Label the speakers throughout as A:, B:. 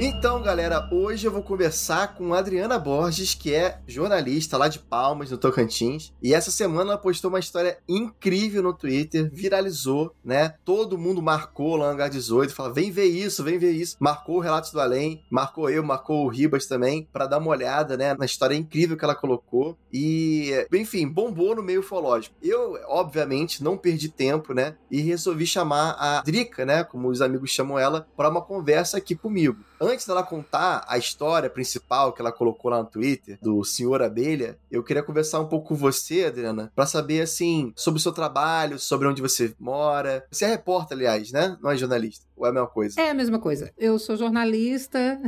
A: Então, galera, hoje eu vou conversar com Adriana Borges, que é jornalista lá de Palmas, no Tocantins. E essa semana ela postou uma história incrível no Twitter, viralizou, né? Todo mundo marcou lá no Hangar 18, fala: vem ver isso, vem ver isso. Marcou o Relatos do Além, marcou eu, marcou o Ribas também, para dar uma olhada, né, na história incrível que ela colocou. E, enfim, bombou no meio ufológico. Eu, obviamente, não perdi tempo, né? E resolvi chamar a Drica, né, como os amigos chamam ela, para uma conversa aqui comigo antes dela contar a história principal que ela colocou lá no Twitter, do Senhor Abelha, eu queria conversar um pouco com você, Adriana, para saber, assim, sobre o seu trabalho, sobre onde você mora. Você é repórter, aliás, né? Não é jornalista. Ou é a mesma coisa?
B: É a mesma coisa. Eu sou jornalista.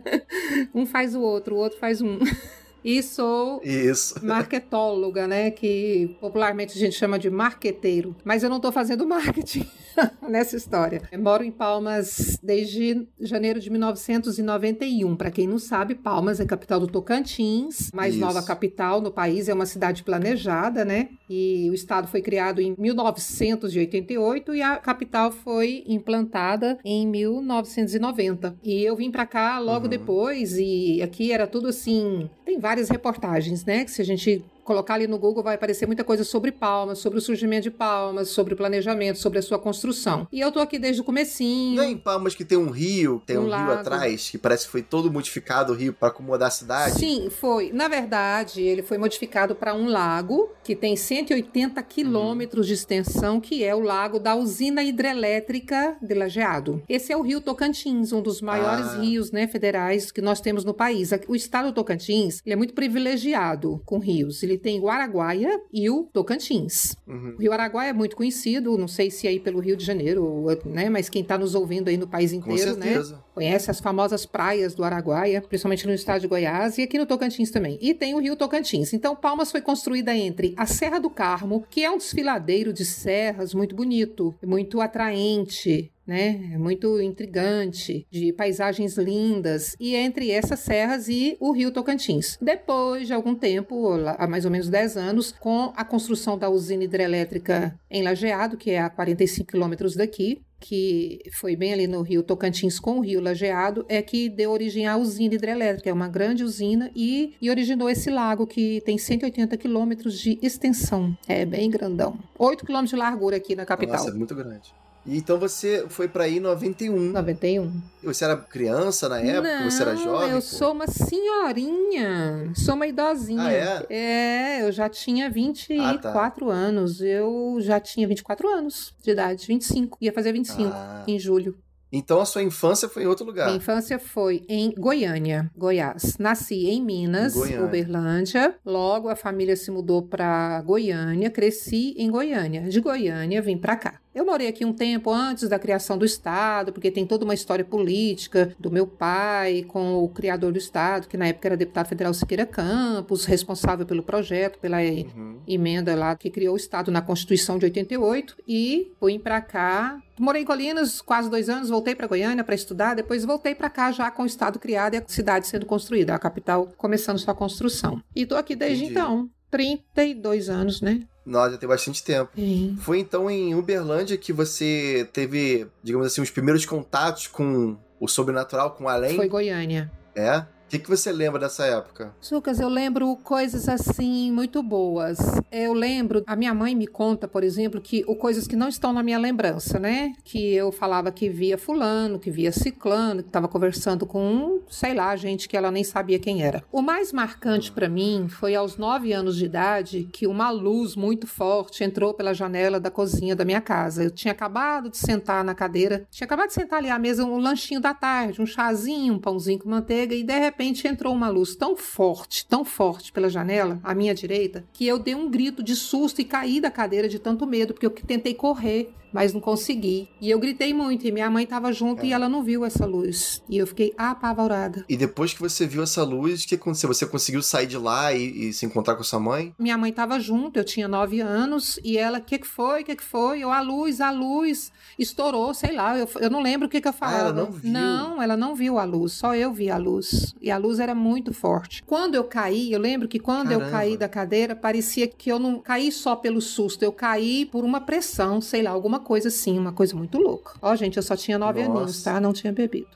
B: um faz o outro, o outro faz um. E sou
A: Isso.
B: marketóloga, né? Que popularmente a gente chama de marqueteiro. Mas eu não estou fazendo marketing nessa história. Eu moro em Palmas desde janeiro de 1991. Para quem não sabe, Palmas é capital do Tocantins, mais
A: Isso.
B: nova capital no país, é uma cidade planejada, né? E o estado foi criado em 1988 e a capital foi implantada em 1990. E eu vim para cá logo
A: Uhum.
B: depois e aqui era tudo assim, tem várias reportagens, né? Que se a gente colocar ali no Google vai aparecer muita coisa sobre Palmas, sobre o surgimento de Palmas, sobre o planejamento, sobre a sua construção. E eu tô aqui desde o comecinho.
A: Não é em Palmas que tem um rio, tem um,
B: Um
A: rio atrás, que parece que foi todo modificado o rio para acomodar a cidade?
B: Sim, foi. Na verdade, ele foi modificado para um lago que tem 180 quilômetros de extensão, que é o lago da usina hidrelétrica de Lajeado. Esse é o rio Tocantins, um dos maiores
A: Ah.
B: rios né, federais que nós temos no país. O estado do Tocantins ele é muito privilegiado com rios. Ele tem o Araguaia e o Tocantins.
A: Uhum.
B: O Rio Araguaia é muito conhecido, não sei se aí pelo Rio de Janeiro, né? Mas quem está nos ouvindo aí no país
A: Com
B: inteiro, né? Conhece as famosas praias do Araguaia, principalmente no estado de Goiás e aqui no Tocantins também. E tem o Rio Tocantins. Então, Palmas foi construída entre a Serra do Carmo, que é um desfiladeiro de serras muito bonito, muito atraente. Né? Muito intrigante, de paisagens lindas, e é entre essas serras e o rio Tocantins. Depois de algum tempo, há mais ou menos 10 anos, com a construção da usina hidrelétrica em Lajeado, que é a 45 quilômetros daqui, que foi bem ali no rio Tocantins com o rio Lajeado, é que deu origem à usina hidrelétrica. É uma grande usina e, e originou esse lago que tem 180 quilômetros de extensão. É bem grandão. 8 quilômetros de largura aqui na capital.
A: Nossa, é muito grande. Então você foi para aí em 91.
B: 91.
A: Você era criança na época?
B: Não,
A: você era jovem?
B: eu
A: pô?
B: sou uma senhorinha. Sou uma idosinha.
A: Ah, é?
B: É, eu já tinha 24 anos. Eu já tinha 24 anos de idade, 25. Ia fazer 25
A: Ah.
B: em julho.
A: Então a sua infância foi em outro lugar.
B: Minha infância foi em Goiânia, Goiás. Nasci em Minas,
A: Goiânia.
B: Uberlândia. Logo a família se mudou para Goiânia. Cresci em Goiânia. De Goiânia vim para cá. Eu morei aqui um tempo antes da criação do Estado, porque tem toda uma história política do meu pai com o criador do Estado, que na época era deputado federal Siqueira Campos, responsável pelo projeto, pela
A: Uhum.
B: emenda lá que criou o Estado na Constituição de 88 e fui para cá. Morei em Colinas quase dois anos, voltei para Goiânia para estudar, depois voltei para cá já com o Estado criado e a cidade sendo construída, a capital começando sua construção. E tô aqui desde
A: Entendi.
B: então. 32 anos, né?
A: Nós já tem bastante tempo.
B: Sim.
A: Foi então em Uberlândia que você teve, digamos assim, os primeiros contatos com o sobrenatural, com o além?
B: Foi Goiânia.
A: É? O que, que você lembra dessa época?
B: Lucas, eu lembro coisas assim muito boas. Eu lembro, a minha mãe me conta, por exemplo, que o coisas que não estão na minha lembrança, né? Que eu falava que via fulano, que via ciclano, que estava conversando com um, sei lá, gente que ela nem sabia quem era. O mais marcante para mim foi aos nove anos de idade que uma luz muito forte entrou pela janela da cozinha da minha casa. Eu tinha acabado de sentar na cadeira, tinha acabado de sentar ali à mesa um lanchinho da tarde, um chazinho, um pãozinho com manteiga e de repente entrou uma luz tão forte, tão forte pela janela, à minha direita, que eu dei um grito de susto e caí da cadeira de tanto medo, porque eu tentei correr mas não consegui. E eu gritei muito, e minha mãe tava junto é. e ela não viu essa luz. E eu fiquei apavorada.
A: E depois que você viu essa luz, o que aconteceu? Você conseguiu sair de lá e, e se encontrar com sua mãe?
B: Minha mãe tava junto, eu tinha nove anos, e ela, o que, que foi? O que, que foi? Eu, a luz, a luz estourou, sei lá, eu, eu não lembro o que, que eu falava. Ah,
A: ela não viu?
B: Não, ela não viu a luz, só eu vi a luz. E a luz era muito forte. Quando eu caí, eu lembro que quando Caramba. eu caí da cadeira, parecia que eu não caí só pelo susto, eu caí por uma pressão, sei lá, alguma coisa assim, uma coisa muito louca. Ó, gente, eu só tinha nove Nossa. aninhos, tá? Não tinha bebido.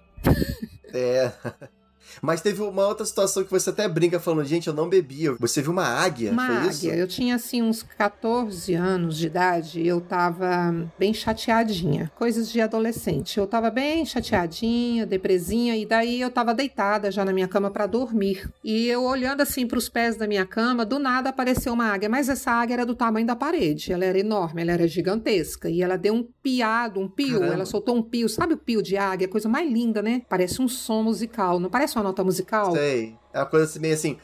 A: É. Mas teve uma outra situação que você até brinca falando, gente, eu não bebia. Você viu uma águia?
B: Uma
A: foi
B: águia.
A: Isso?
B: Eu tinha assim uns 14 anos de idade e eu tava bem chateadinha. Coisas de adolescente. Eu tava bem chateadinha, depresinha, e daí eu tava deitada já na minha cama para dormir. E eu olhando assim para os pés da minha cama, do nada apareceu uma águia, mas essa águia era do tamanho da parede. Ela era enorme, ela era gigantesca. E ela deu um piado, um pio. Caramba. Ela soltou um pio. Sabe o pio de águia? Coisa mais linda, né? Parece um som musical. Não parece uma nota musical?
A: Sei. É uma coisa assim, meio assim.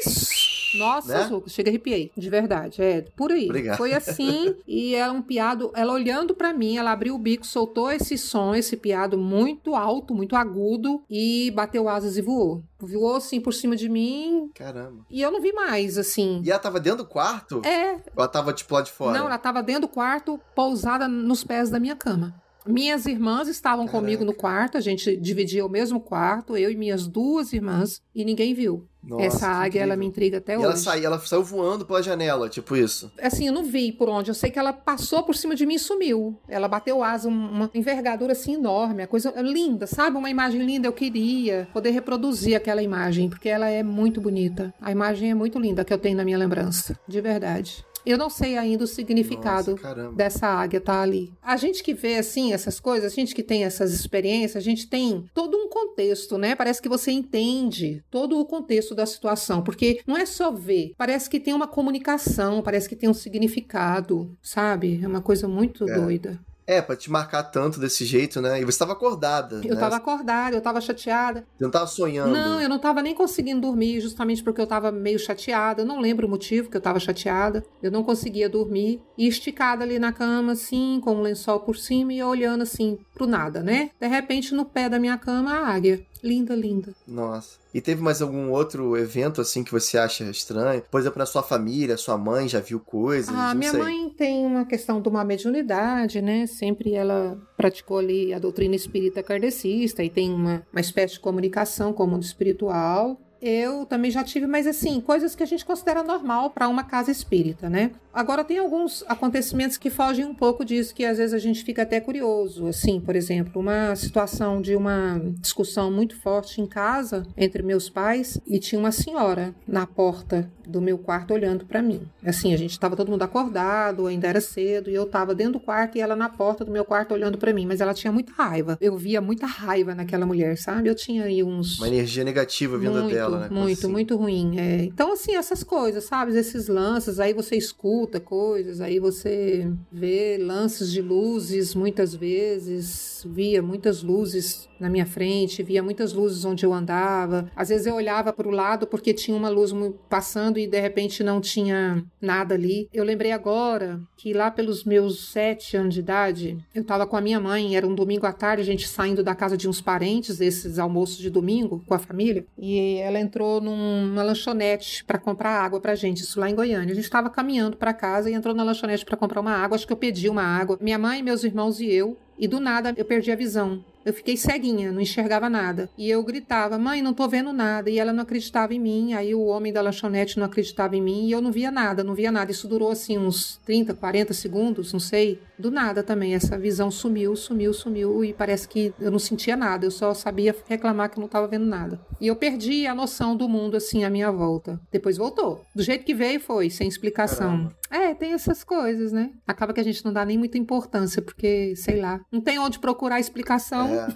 B: Isso! Nossa, né? chega arrepiei, de verdade. É, por aí.
A: Obrigado.
B: Foi assim, e ela um piado, ela olhando para mim, ela abriu o bico, soltou esse som, esse piado muito alto, muito agudo, e bateu asas e voou. Voou assim por cima de mim.
A: Caramba.
B: E eu não vi mais, assim.
A: E ela tava dentro do quarto?
B: É.
A: Ou ela tava tipo lá de fora?
B: Não, ela tava dentro do quarto, pousada nos pés da minha cama. Minhas irmãs estavam Caraca. comigo no quarto, a gente dividia o mesmo quarto, eu e minhas duas irmãs, e ninguém viu. Nossa, Essa águia, ela me intriga até
A: e
B: hoje.
A: Ela, sai, ela saiu voando pela janela, tipo isso?
B: Assim, eu não vi por onde. Eu sei que ela passou por cima de mim e sumiu. Ela bateu asa, uma envergadura assim enorme, a coisa linda, sabe? Uma imagem linda. Eu queria poder reproduzir aquela imagem, porque ela é muito bonita. A imagem é muito linda que eu tenho na minha lembrança, de verdade. Eu não sei ainda o significado Nossa, dessa águia tá ali. A gente que vê assim essas coisas, a gente que tem essas experiências, a gente tem todo um contexto, né? Parece que você entende todo o contexto da situação, porque não é só ver, parece que tem uma comunicação, parece que tem um significado, sabe? É uma coisa muito é. doida.
A: É, pra te marcar tanto desse jeito, né? E você tava acordada.
B: Eu
A: né?
B: tava acordada, eu tava chateada.
A: Você não tava sonhando?
B: Não, eu não tava nem conseguindo dormir, justamente porque eu tava meio chateada. Eu não lembro o motivo que eu tava chateada. Eu não conseguia dormir. E esticada ali na cama, assim, com um lençol por cima e olhando assim pro nada, né? De repente, no pé da minha cama, a águia. Linda, linda.
A: Nossa. E teve mais algum outro evento assim que você acha estranho? Por exemplo, na sua família, sua mãe já viu coisas?
B: Ah, minha
A: sei.
B: mãe tem uma questão de uma mediunidade, né? Sempre ela praticou ali a doutrina espírita kardecista e tem uma, uma espécie de comunicação com o mundo espiritual eu também já tive, mas assim, coisas que a gente considera normal para uma casa espírita, né? Agora tem alguns acontecimentos que fogem um pouco disso, que às vezes a gente fica até curioso. Assim, por exemplo, uma situação de uma discussão muito forte em casa entre meus pais e tinha uma senhora na porta do meu quarto olhando para mim. Assim, a gente estava todo mundo acordado, ainda era cedo, e eu estava dentro do quarto e ela na porta do meu quarto olhando para mim, mas ela tinha muita raiva. Eu via muita raiva naquela mulher, sabe? Eu tinha aí uns
A: uma energia negativa vinda
B: muito,
A: dela, né?
B: Muito, assim. muito ruim. É. Então, assim, essas coisas, sabe? Esses lances, aí você escuta coisas, aí você vê lances de luzes muitas vezes, via muitas luzes na minha frente, via muitas luzes onde eu andava. Às vezes eu olhava para o lado porque tinha uma luz passando e de repente não tinha nada ali. Eu lembrei agora que lá pelos meus sete anos de idade, eu estava com a minha mãe, era um domingo à tarde, a gente saindo da casa de uns parentes, esses almoços de domingo com a família, e ela entrou numa lanchonete para comprar água pra gente, isso lá em Goiânia. A gente estava caminhando para casa e entrou na lanchonete para comprar uma água. Acho que eu pedi uma água. Minha mãe, meus irmãos e eu, e do nada eu perdi a visão. Eu fiquei ceguinha, não enxergava nada. E eu gritava: "Mãe, não tô vendo nada". E ela não acreditava em mim. Aí o homem da lanchonete não acreditava em mim e eu não via nada, não via nada. Isso durou assim uns 30, 40 segundos, não sei. Do nada também essa visão sumiu, sumiu, sumiu e parece que eu não sentia nada. Eu só sabia reclamar que não tava vendo nada. E eu perdi a noção do mundo assim à minha volta. Depois voltou. Do jeito que veio foi, sem explicação. Caramba. É, tem essas coisas, né? Acaba que a gente não dá nem muita importância porque, sei lá, não tem onde procurar explicação.
A: É.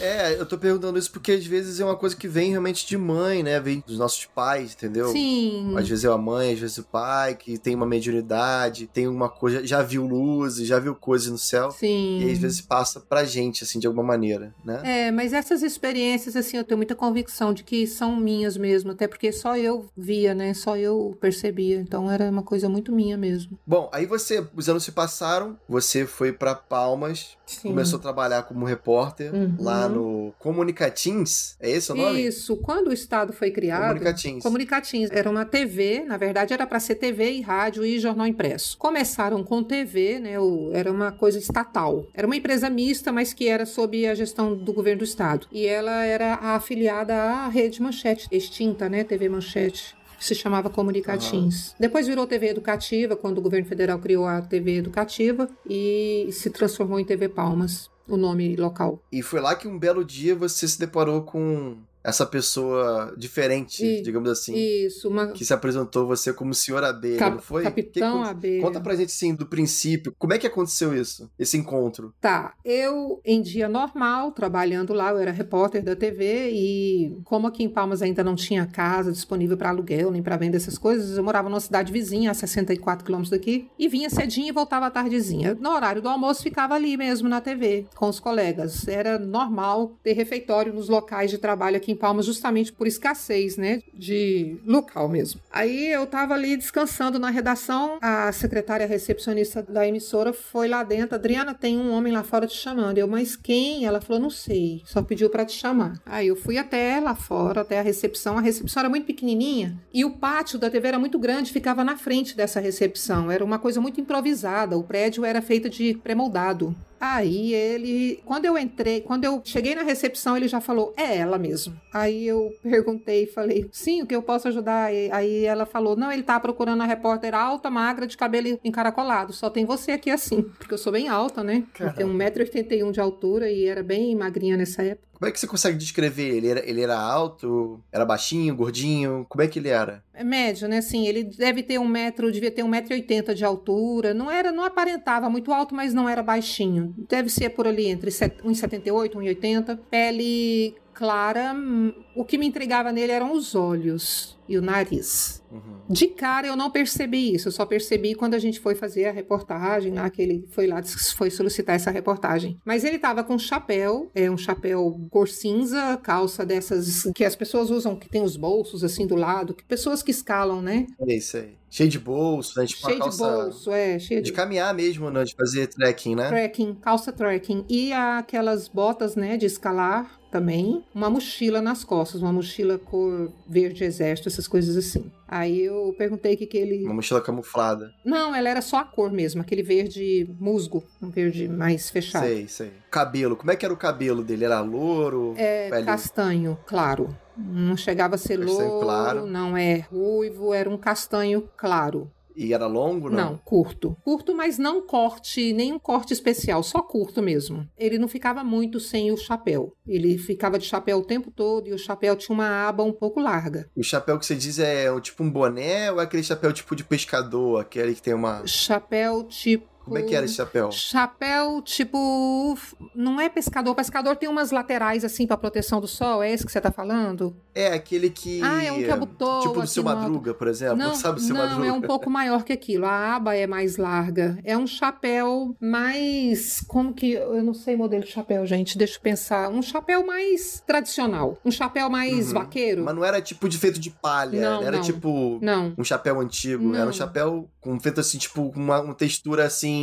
A: É, eu tô perguntando isso porque às vezes é uma coisa que vem realmente de mãe, né? Vem dos nossos pais, entendeu?
B: Sim.
A: Às vezes é a mãe, às vezes é o pai, que tem uma mediunidade, tem uma coisa, já viu luzes, já viu coisas no céu.
B: Sim.
A: E às vezes passa pra gente, assim, de alguma maneira, né?
B: É, mas essas experiências, assim, eu tenho muita convicção de que são minhas mesmo, até porque só eu via, né? Só eu percebia. Então era uma coisa muito minha mesmo.
A: Bom, aí você, os anos se passaram, você foi pra Palmas,
B: Sim.
A: começou a trabalhar como repórter
B: Uhum.
A: lá no Comunicatins, é esse o nome?
B: Isso, quando o Estado foi criado.
A: Comunicatins.
B: Comunicatins era uma TV, na verdade era para ser TV e rádio e jornal impresso. Começaram com TV, né? era uma coisa estatal. Era uma empresa mista, mas que era sob a gestão do governo do estado. E ela era afiliada à Rede Manchete, extinta, né? TV Manchete. Se chamava Comunicatins. Depois virou TV Educativa, quando o governo federal criou a TV Educativa e se transformou em TV Palmas, o nome local.
A: E foi lá que um belo dia você se deparou com essa pessoa diferente,
B: E-
A: digamos assim,
B: Isso, uma
A: que se apresentou você como senhor abelha,
B: cap-
A: não foi?
B: capitão
A: Que-
B: abelha.
A: Conta pra gente, assim, do princípio, como é que aconteceu isso, esse encontro?
B: Tá, eu em dia normal, trabalhando lá, eu era repórter da TV e como aqui em Palmas ainda não tinha casa disponível para aluguel nem para venda essas coisas, eu morava numa cidade vizinha, a 64 quilômetros daqui, e vinha cedinho e voltava à tardezinha. No horário do almoço ficava ali mesmo na TV com os colegas. Era normal ter refeitório nos locais de trabalho aqui em Palmas justamente por escassez, né, de local mesmo. Aí eu tava ali descansando na redação, a secretária recepcionista da emissora foi lá dentro, Adriana, tem um homem lá fora te chamando. Eu, mas quem? Ela falou, não sei, só pediu para te chamar. Aí eu fui até lá fora, até a recepção. A recepção era muito pequenininha e o pátio da TV era muito grande, ficava na frente dessa recepção. Era uma coisa muito improvisada. O prédio era feito de pré-moldado. Aí ele, quando eu entrei, quando eu cheguei na recepção, ele já falou, é ela mesmo. Aí eu perguntei, falei, sim, o que eu posso ajudar? E- Aí ela falou, não, ele tá procurando a repórter alta, magra, de cabelo encaracolado. Só tem você aqui assim. Porque eu sou bem alta, né? Eu tenho 1,81m de altura e era bem magrinha nessa época.
A: Como é que você consegue descrever? Ele era, ele era alto, era baixinho, gordinho? Como é que ele era?
B: É médio, né? Assim, ele deve ter um metro, devia ter um metro e oitenta de altura. Não era, não aparentava muito alto, mas não era baixinho. Deve ser por ali entre set- 1,78, 1,80. Pele clara. hum, O que me intrigava nele eram os olhos e o nariz.
A: Uhum.
B: De cara eu não percebi isso, eu só percebi quando a gente foi fazer a reportagem lá, que ele foi lá, foi solicitar essa reportagem. Mas ele tava com chapéu, é um chapéu cor cinza, calça dessas que as pessoas usam, que tem os bolsos assim do lado, que pessoas que escalam, né?
A: É isso aí. Cheio de bolso, né? Tipo
B: cheio de bolso, é, cheio
A: De
B: de
A: caminhar mesmo, né? De fazer trekking, né?
B: trekking, calça trekking e aquelas botas, né, de escalar também, uma mochila nas costas, uma mochila cor verde exército, essas coisas assim. Aí eu perguntei o que que ele
A: Uma mochila camuflada.
B: Não, ela era só a cor mesmo, aquele verde musgo, um verde mais fechado.
A: Sei, sei. Cabelo, como é que era o cabelo dele? Era louro?
B: É
A: pele-
B: castanho, claro. Não chegava a ser
A: Castanho
B: louro,
A: claro.
B: não é ruivo, era um castanho claro.
A: E era longo, não?
B: Não, curto. Curto, mas não corte, nenhum corte especial, só curto mesmo. Ele não ficava muito sem o chapéu. Ele ficava de chapéu o tempo todo e o chapéu tinha uma aba um pouco larga.
A: O chapéu que você diz é um- tipo um boné ou é aquele chapéu tipo de pescador? Aquele que tem uma...
B: Chapéu tipo.
A: Como é que era esse chapéu?
B: Chapéu, tipo. Não é pescador. Pescador tem umas laterais assim pra proteção do sol. É esse que você tá falando?
A: É aquele que...
B: Ah, é um que
A: Tipo do seu
B: no.
A: Madruga, por exemplo.
B: não,
A: Sabe o seu
B: não
A: Madruga?
B: é um pouco maior que aquilo. A aba é mais larga. É um chapéu mais. Como que. Eu não sei modelo de chapéu, gente. Deixa eu pensar. Um chapéu mais tradicional. Um chapéu mais
A: Uhum.
B: vaqueiro.
A: Mas não era tipo de feito de palha.
B: Não,
A: era
B: não.
A: tipo...
B: Não.
A: Um chapéu antigo. Era um chapéu com feito assim, tipo, com uma, uma textura assim,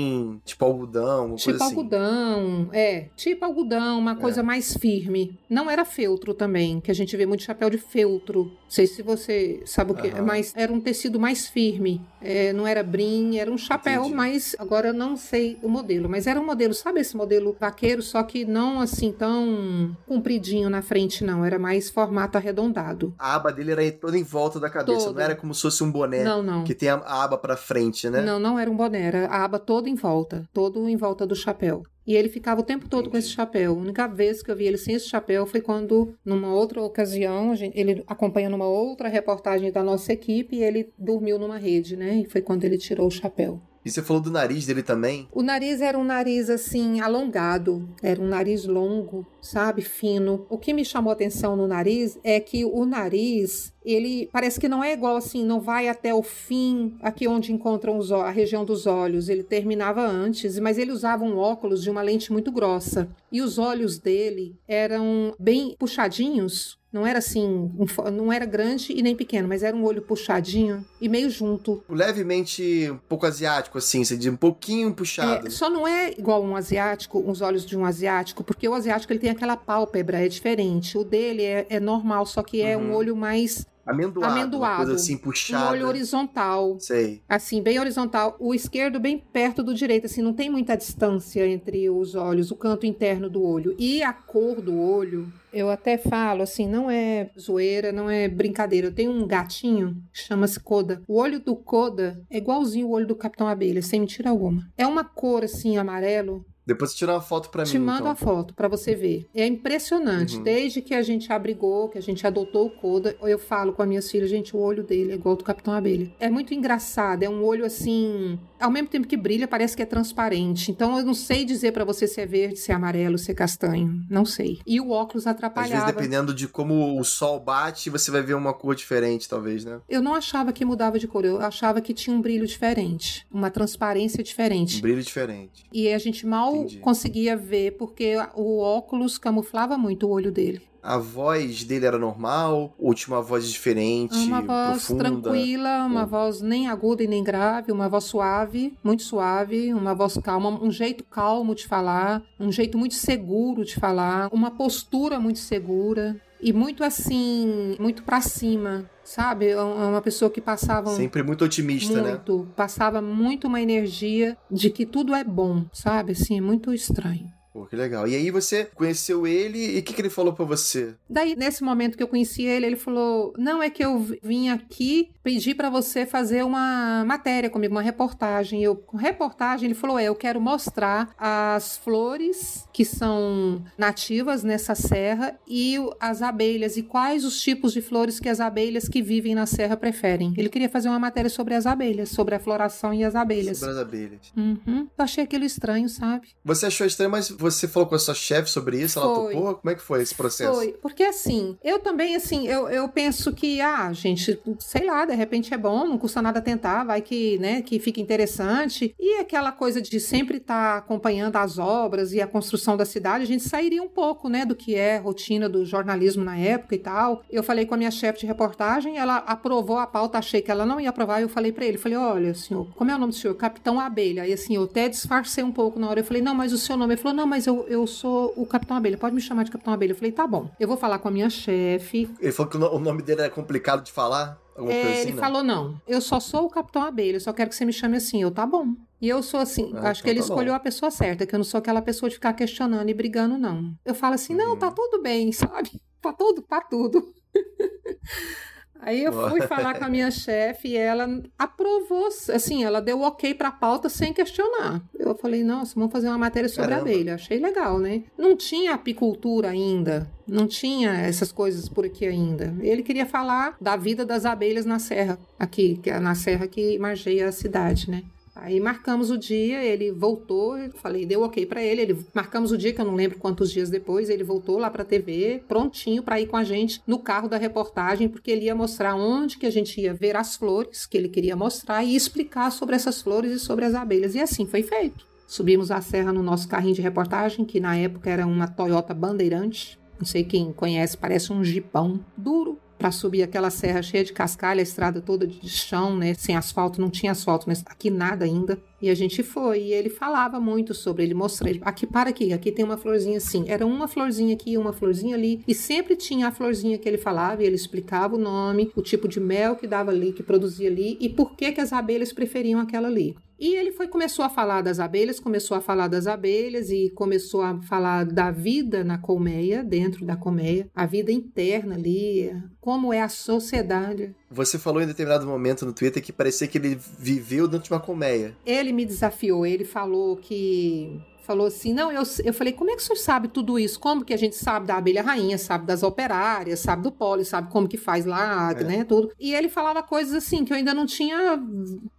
A: tipo algodão, uma
B: Tipo
A: coisa assim.
B: algodão, é, tipo algodão, uma coisa mais firme. Não era feltro também, que a gente vê muito chapéu de feltro. Não sei se você sabe o que,
A: Aham.
B: mas era um tecido mais firme. É, não era brim, era um chapéu,
A: Entendi.
B: mas agora eu não sei o modelo. Mas era um modelo, sabe esse modelo vaqueiro, só que não assim tão compridinho na frente, não. Era mais formato arredondado.
A: A aba dele era toda em volta da cabeça,
B: Toda.
A: não era como se fosse um boné
B: Não, não.
A: que tem a, a aba pra frente, né?
B: Não, não era um boné, era a aba toda em volta, todo em volta do chapéu. E ele ficava o tempo todo com esse chapéu. A única vez que eu vi ele sem esse chapéu foi quando, numa outra ocasião, gente- ele acompanhando uma outra reportagem da nossa equipe e ele dormiu numa rede, né? E foi quando ele tirou o chapéu.
A: E você falou do nariz dele também?
B: O nariz era um nariz assim alongado, era um nariz longo, sabe, fino. O que me chamou atenção no nariz é que o nariz ele parece que não é igual assim, não vai até o fim, aqui onde encontram os, a região dos olhos. Ele terminava antes, mas ele usava um óculos de uma lente muito grossa. E os olhos dele eram bem puxadinhos, não era assim, não era grande e nem pequeno, mas era um olho puxadinho e meio junto.
A: Levemente um pouco asiático, assim, você diz um pouquinho puxado.
B: É, só não é igual um asiático, os olhos de um asiático, porque o asiático ele tem aquela pálpebra, é diferente. O dele é, é normal, só que é uhum. um olho mais
A: Amendoado, amendoado. coisa assim puxada.
B: Um olho horizontal.
A: Sei.
B: Assim, bem horizontal. O esquerdo bem perto do direito, assim, não tem muita distância entre os olhos, o canto interno do olho. E a cor do olho, eu até falo, assim, não é zoeira, não é brincadeira. Eu tenho um gatinho, chama-se Coda. O olho do Coda é igualzinho o olho do Capitão Abelha, sem mentira alguma. É uma cor, assim, amarelo,
A: depois você tira uma foto para mim.
B: Te mando
A: então.
B: a foto para você ver. É impressionante. Uhum. Desde que a gente abrigou, que a gente adotou o Coda, eu falo com as minhas filhas, gente, o olho dele é igual ao do Capitão Abelha. É muito engraçado. É um olho assim, ao mesmo tempo que brilha, parece que é transparente. Então eu não sei dizer para você se é verde, se é amarelo, se é castanho. Não sei. E o óculos atrapalhava. Às
A: vezes, dependendo de como o sol bate, você vai ver uma cor diferente, talvez, né?
B: Eu não achava que mudava de cor. Eu achava que tinha um brilho diferente, uma transparência diferente.
A: Um brilho diferente.
B: E a gente mal Entendi. conseguia ver porque o óculos camuflava muito o olho dele.
A: A voz dele era normal? Ou tinha uma voz diferente?
B: Uma voz
A: profunda?
B: tranquila, uma voz nem aguda e nem grave, uma voz suave, muito suave, uma voz calma, um jeito calmo de falar, um jeito muito seguro de falar, uma postura muito segura e muito assim, muito para cima, sabe? É, é uma pessoa que passava
A: sempre muito otimista,
B: muito, né? Muito, passava muito uma energia de que tudo é bom, sabe? Assim, é muito estranho.
A: Pô, que legal. E aí você conheceu ele e o que, que ele falou para você?
B: Daí, nesse momento que eu conheci ele, ele falou: Não, é que eu vim aqui pedir para você fazer uma matéria comigo, uma reportagem. Eu, reportagem, ele falou: É, eu quero mostrar as flores que são nativas nessa serra e as abelhas e quais os tipos de flores que as abelhas que vivem na serra preferem. Ele queria fazer uma matéria sobre as abelhas, sobre a floração e as abelhas.
A: Sobre as abelhas.
B: Uhum. Eu achei aquilo estranho, sabe?
A: Você achou estranho, mas você falou com a sua chefe sobre isso? Foi. Ela topou? Como é que foi esse processo?
B: Foi, porque assim, eu também, assim, eu, eu penso que, ah, gente, sei lá, de repente é bom, não custa nada tentar, vai que, né, que fica interessante. E aquela coisa de sempre estar tá acompanhando as obras e a construção da cidade, a gente sairia um pouco, né, do que é rotina do jornalismo na época e tal. Eu falei com a minha chefe de reportagem, ela aprovou a pauta, achei que ela não ia aprovar, eu falei para ele, falei, olha, senhor, como é o nome do senhor? Capitão Abelha. E assim, eu até disfarcei um pouco na hora, eu falei, não, mas o seu nome? Ele falou, não, mas eu, eu sou o Capitão Abelha, pode me chamar de Capitão Abelha. Eu falei, tá bom, eu vou falar com a minha chefe.
A: Ele falou que o nome dele era complicado de falar?
B: É,
A: assim,
B: ele não? falou, não, eu só sou o Capitão Abelha, eu só quero que você me chame assim. Eu, tá bom. E eu sou assim, ah, acho então que ele tá escolheu bom. a pessoa certa, que eu não sou aquela pessoa de ficar questionando e brigando, não. Eu falo assim, uhum. não, tá tudo bem, sabe? Tá tudo, tá tudo. Aí eu fui falar com a minha chefe e ela aprovou, assim, ela deu ok pra pauta sem questionar. Eu falei, nossa, vamos fazer uma matéria sobre Caramba. abelha. Achei legal, né? Não tinha apicultura ainda, não tinha essas coisas por aqui ainda. Ele queria falar da vida das abelhas na serra, aqui, que é na serra que margeia a cidade, né? Aí marcamos o dia, ele voltou, falei, deu ok para ele, ele marcamos o dia que eu não lembro quantos dias depois, ele voltou lá para TV, prontinho para ir com a gente no carro da reportagem, porque ele ia mostrar onde que a gente ia ver as flores que ele queria mostrar e explicar sobre essas flores e sobre as abelhas. E assim foi feito. Subimos a serra no nosso carrinho de reportagem, que na época era uma Toyota Bandeirante. Não sei quem conhece, parece um jipão duro, para subir aquela serra cheia de cascalho, a estrada toda de chão, né? Sem asfalto, não tinha asfalto, mas aqui nada ainda. E a gente foi, e ele falava muito sobre, ele mostrava, ele, aqui para aqui, aqui tem uma florzinha assim. Era uma florzinha aqui, uma florzinha ali, e sempre tinha a florzinha que ele falava, e ele explicava o nome, o tipo de mel que dava ali, que produzia ali, e por que que as abelhas preferiam aquela ali. E ele foi começou a falar das abelhas, começou a falar das abelhas e começou a falar da vida na colmeia, dentro da colmeia, a vida interna ali, como é a sociedade.
A: Você falou em determinado momento no Twitter que parecia que ele viveu dentro de uma colmeia.
B: Ele ele me desafiou. Ele falou que falou assim: Não, eu, eu falei, como é que o senhor sabe tudo isso? Como que a gente sabe da abelha rainha, sabe das operárias, sabe do poli, sabe como que faz lá, é. né? Tudo. E ele falava coisas assim que eu ainda não tinha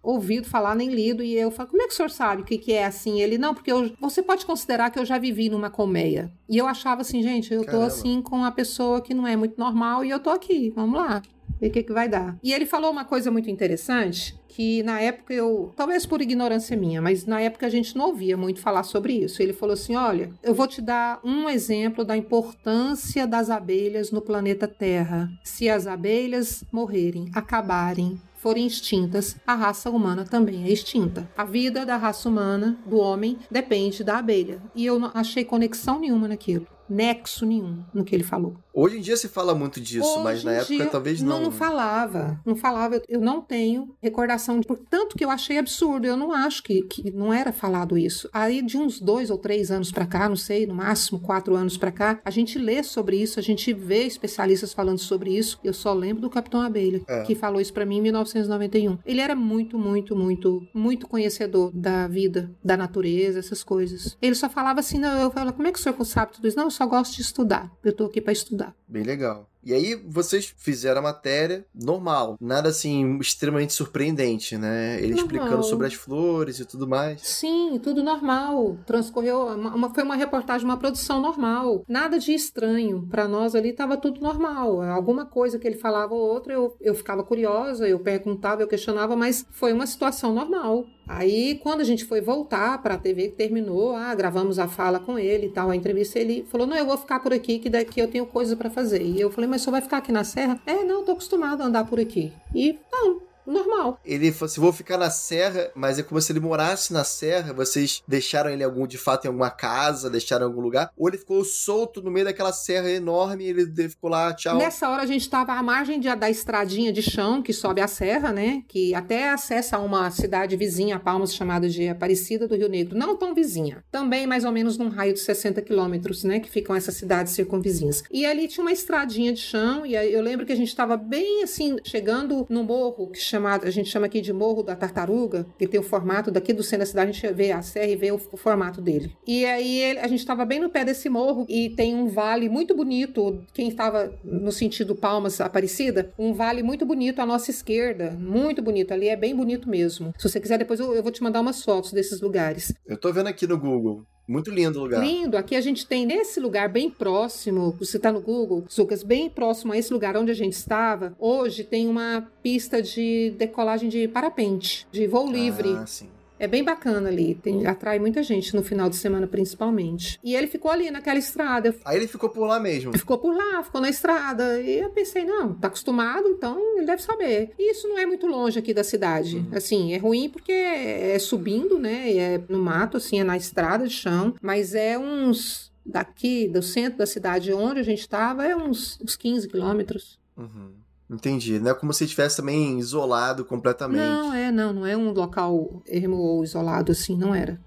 B: ouvido falar nem lido. E eu falei, como é que o senhor sabe o que, que é assim? Ele, não, porque eu, você pode considerar que eu já vivi numa colmeia. E eu achava assim, gente, eu Caramba. tô assim com uma pessoa que não é muito normal e eu tô aqui, vamos lá ver o que, que vai dar. E ele falou uma coisa muito interessante, que na época eu, talvez por ignorância minha, mas na época a gente não ouvia muito falar sobre isso. Ele falou assim: olha, eu vou te dar um exemplo da importância das abelhas no planeta Terra. Se as abelhas morrerem, acabarem, forem extintas, a raça humana também é extinta. A vida da raça humana, do homem, depende da abelha. E eu não achei conexão nenhuma naquilo nexo nenhum no que ele falou.
A: Hoje em dia se fala muito disso, Hoje mas na época talvez não.
B: Não, não falava. Não falava. Eu não tenho recordação, de, portanto que eu achei absurdo. Eu não acho que, que não era falado isso. Aí de uns dois ou três anos para cá, não sei, no máximo quatro anos para cá, a gente lê sobre isso, a gente vê especialistas falando sobre isso. Eu só lembro do Capitão Abelha, é. que falou isso para mim em 1991. Ele era muito, muito, muito, muito conhecedor da vida, da natureza, essas coisas. Ele só falava assim, não, eu falava, como é que o senhor sabe tudo isso? Não, só gosto de estudar. Eu tô aqui para estudar.
A: Bem legal. E aí vocês fizeram a matéria normal, nada assim extremamente surpreendente, né? Ele normal. explicando sobre as flores e tudo mais.
B: Sim, tudo normal. Transcorreu uma, foi uma reportagem, uma produção normal, nada de estranho. Para nós ali tava tudo normal. Alguma coisa que ele falava ou outra, eu, eu ficava curiosa, eu perguntava, eu questionava, mas foi uma situação normal. Aí, quando a gente foi voltar para a TV, terminou, ah, gravamos a fala com ele e tal, a entrevista, ele falou: Não, eu vou ficar por aqui, que daqui eu tenho coisa para fazer. E eu falei: Mas só vai ficar aqui na serra? É, não, tô acostumado a andar por aqui. E não, normal.
A: Ele falou assim: vou ficar na serra, mas é como se ele morasse na serra. Vocês deixaram ele algum de fato em alguma casa, deixaram em algum lugar? Ou ele ficou solto no meio daquela serra enorme e ele ficou lá, tchau?
B: Nessa hora a gente estava à margem de, da estradinha de chão que sobe a serra, né? Que até acessa uma cidade vizinha, Palmas, chamada de Aparecida do Rio Negro. Não tão vizinha. Também mais ou menos num raio de 60 quilômetros, né? Que ficam essas cidades circunvizinhas. E ali tinha uma estradinha de chão, e eu lembro que a gente estava bem assim, chegando no morro que chamado, a gente chama aqui de Morro da Tartaruga, que tem o formato daqui do centro da cidade, a gente vê a serra e vê o, o formato dele. E aí a gente estava bem no pé desse morro e tem um vale muito bonito, quem estava no sentido Palmas Aparecida, um vale muito bonito à nossa esquerda, muito bonito, ali é bem bonito mesmo. Se você quiser depois eu, eu vou te mandar umas fotos desses lugares.
A: Eu tô vendo aqui no Google. Muito lindo o lugar.
B: Lindo. Aqui a gente tem nesse lugar bem próximo, você está no Google, Zucas, bem próximo a esse lugar onde a gente estava, hoje tem uma pista de decolagem de parapente, de voo livre.
A: Ah, sim.
B: É bem bacana ali, tem, atrai muita gente no final de semana principalmente. E ele ficou ali naquela estrada.
A: Aí ele ficou por lá mesmo?
B: Ficou por lá, ficou na estrada. E eu pensei, não, tá acostumado, então ele deve saber. E isso não é muito longe aqui da cidade. Uhum. Assim, é ruim porque é subindo, né? É no mato, assim, é na estrada de chão. Mas é uns daqui, do centro da cidade onde a gente estava, é uns, uns 15 quilômetros.
A: Uhum. Entendi. Não é como se estivesse também isolado completamente.
B: Não, é, não. Não é um local ermo ou isolado assim, não era.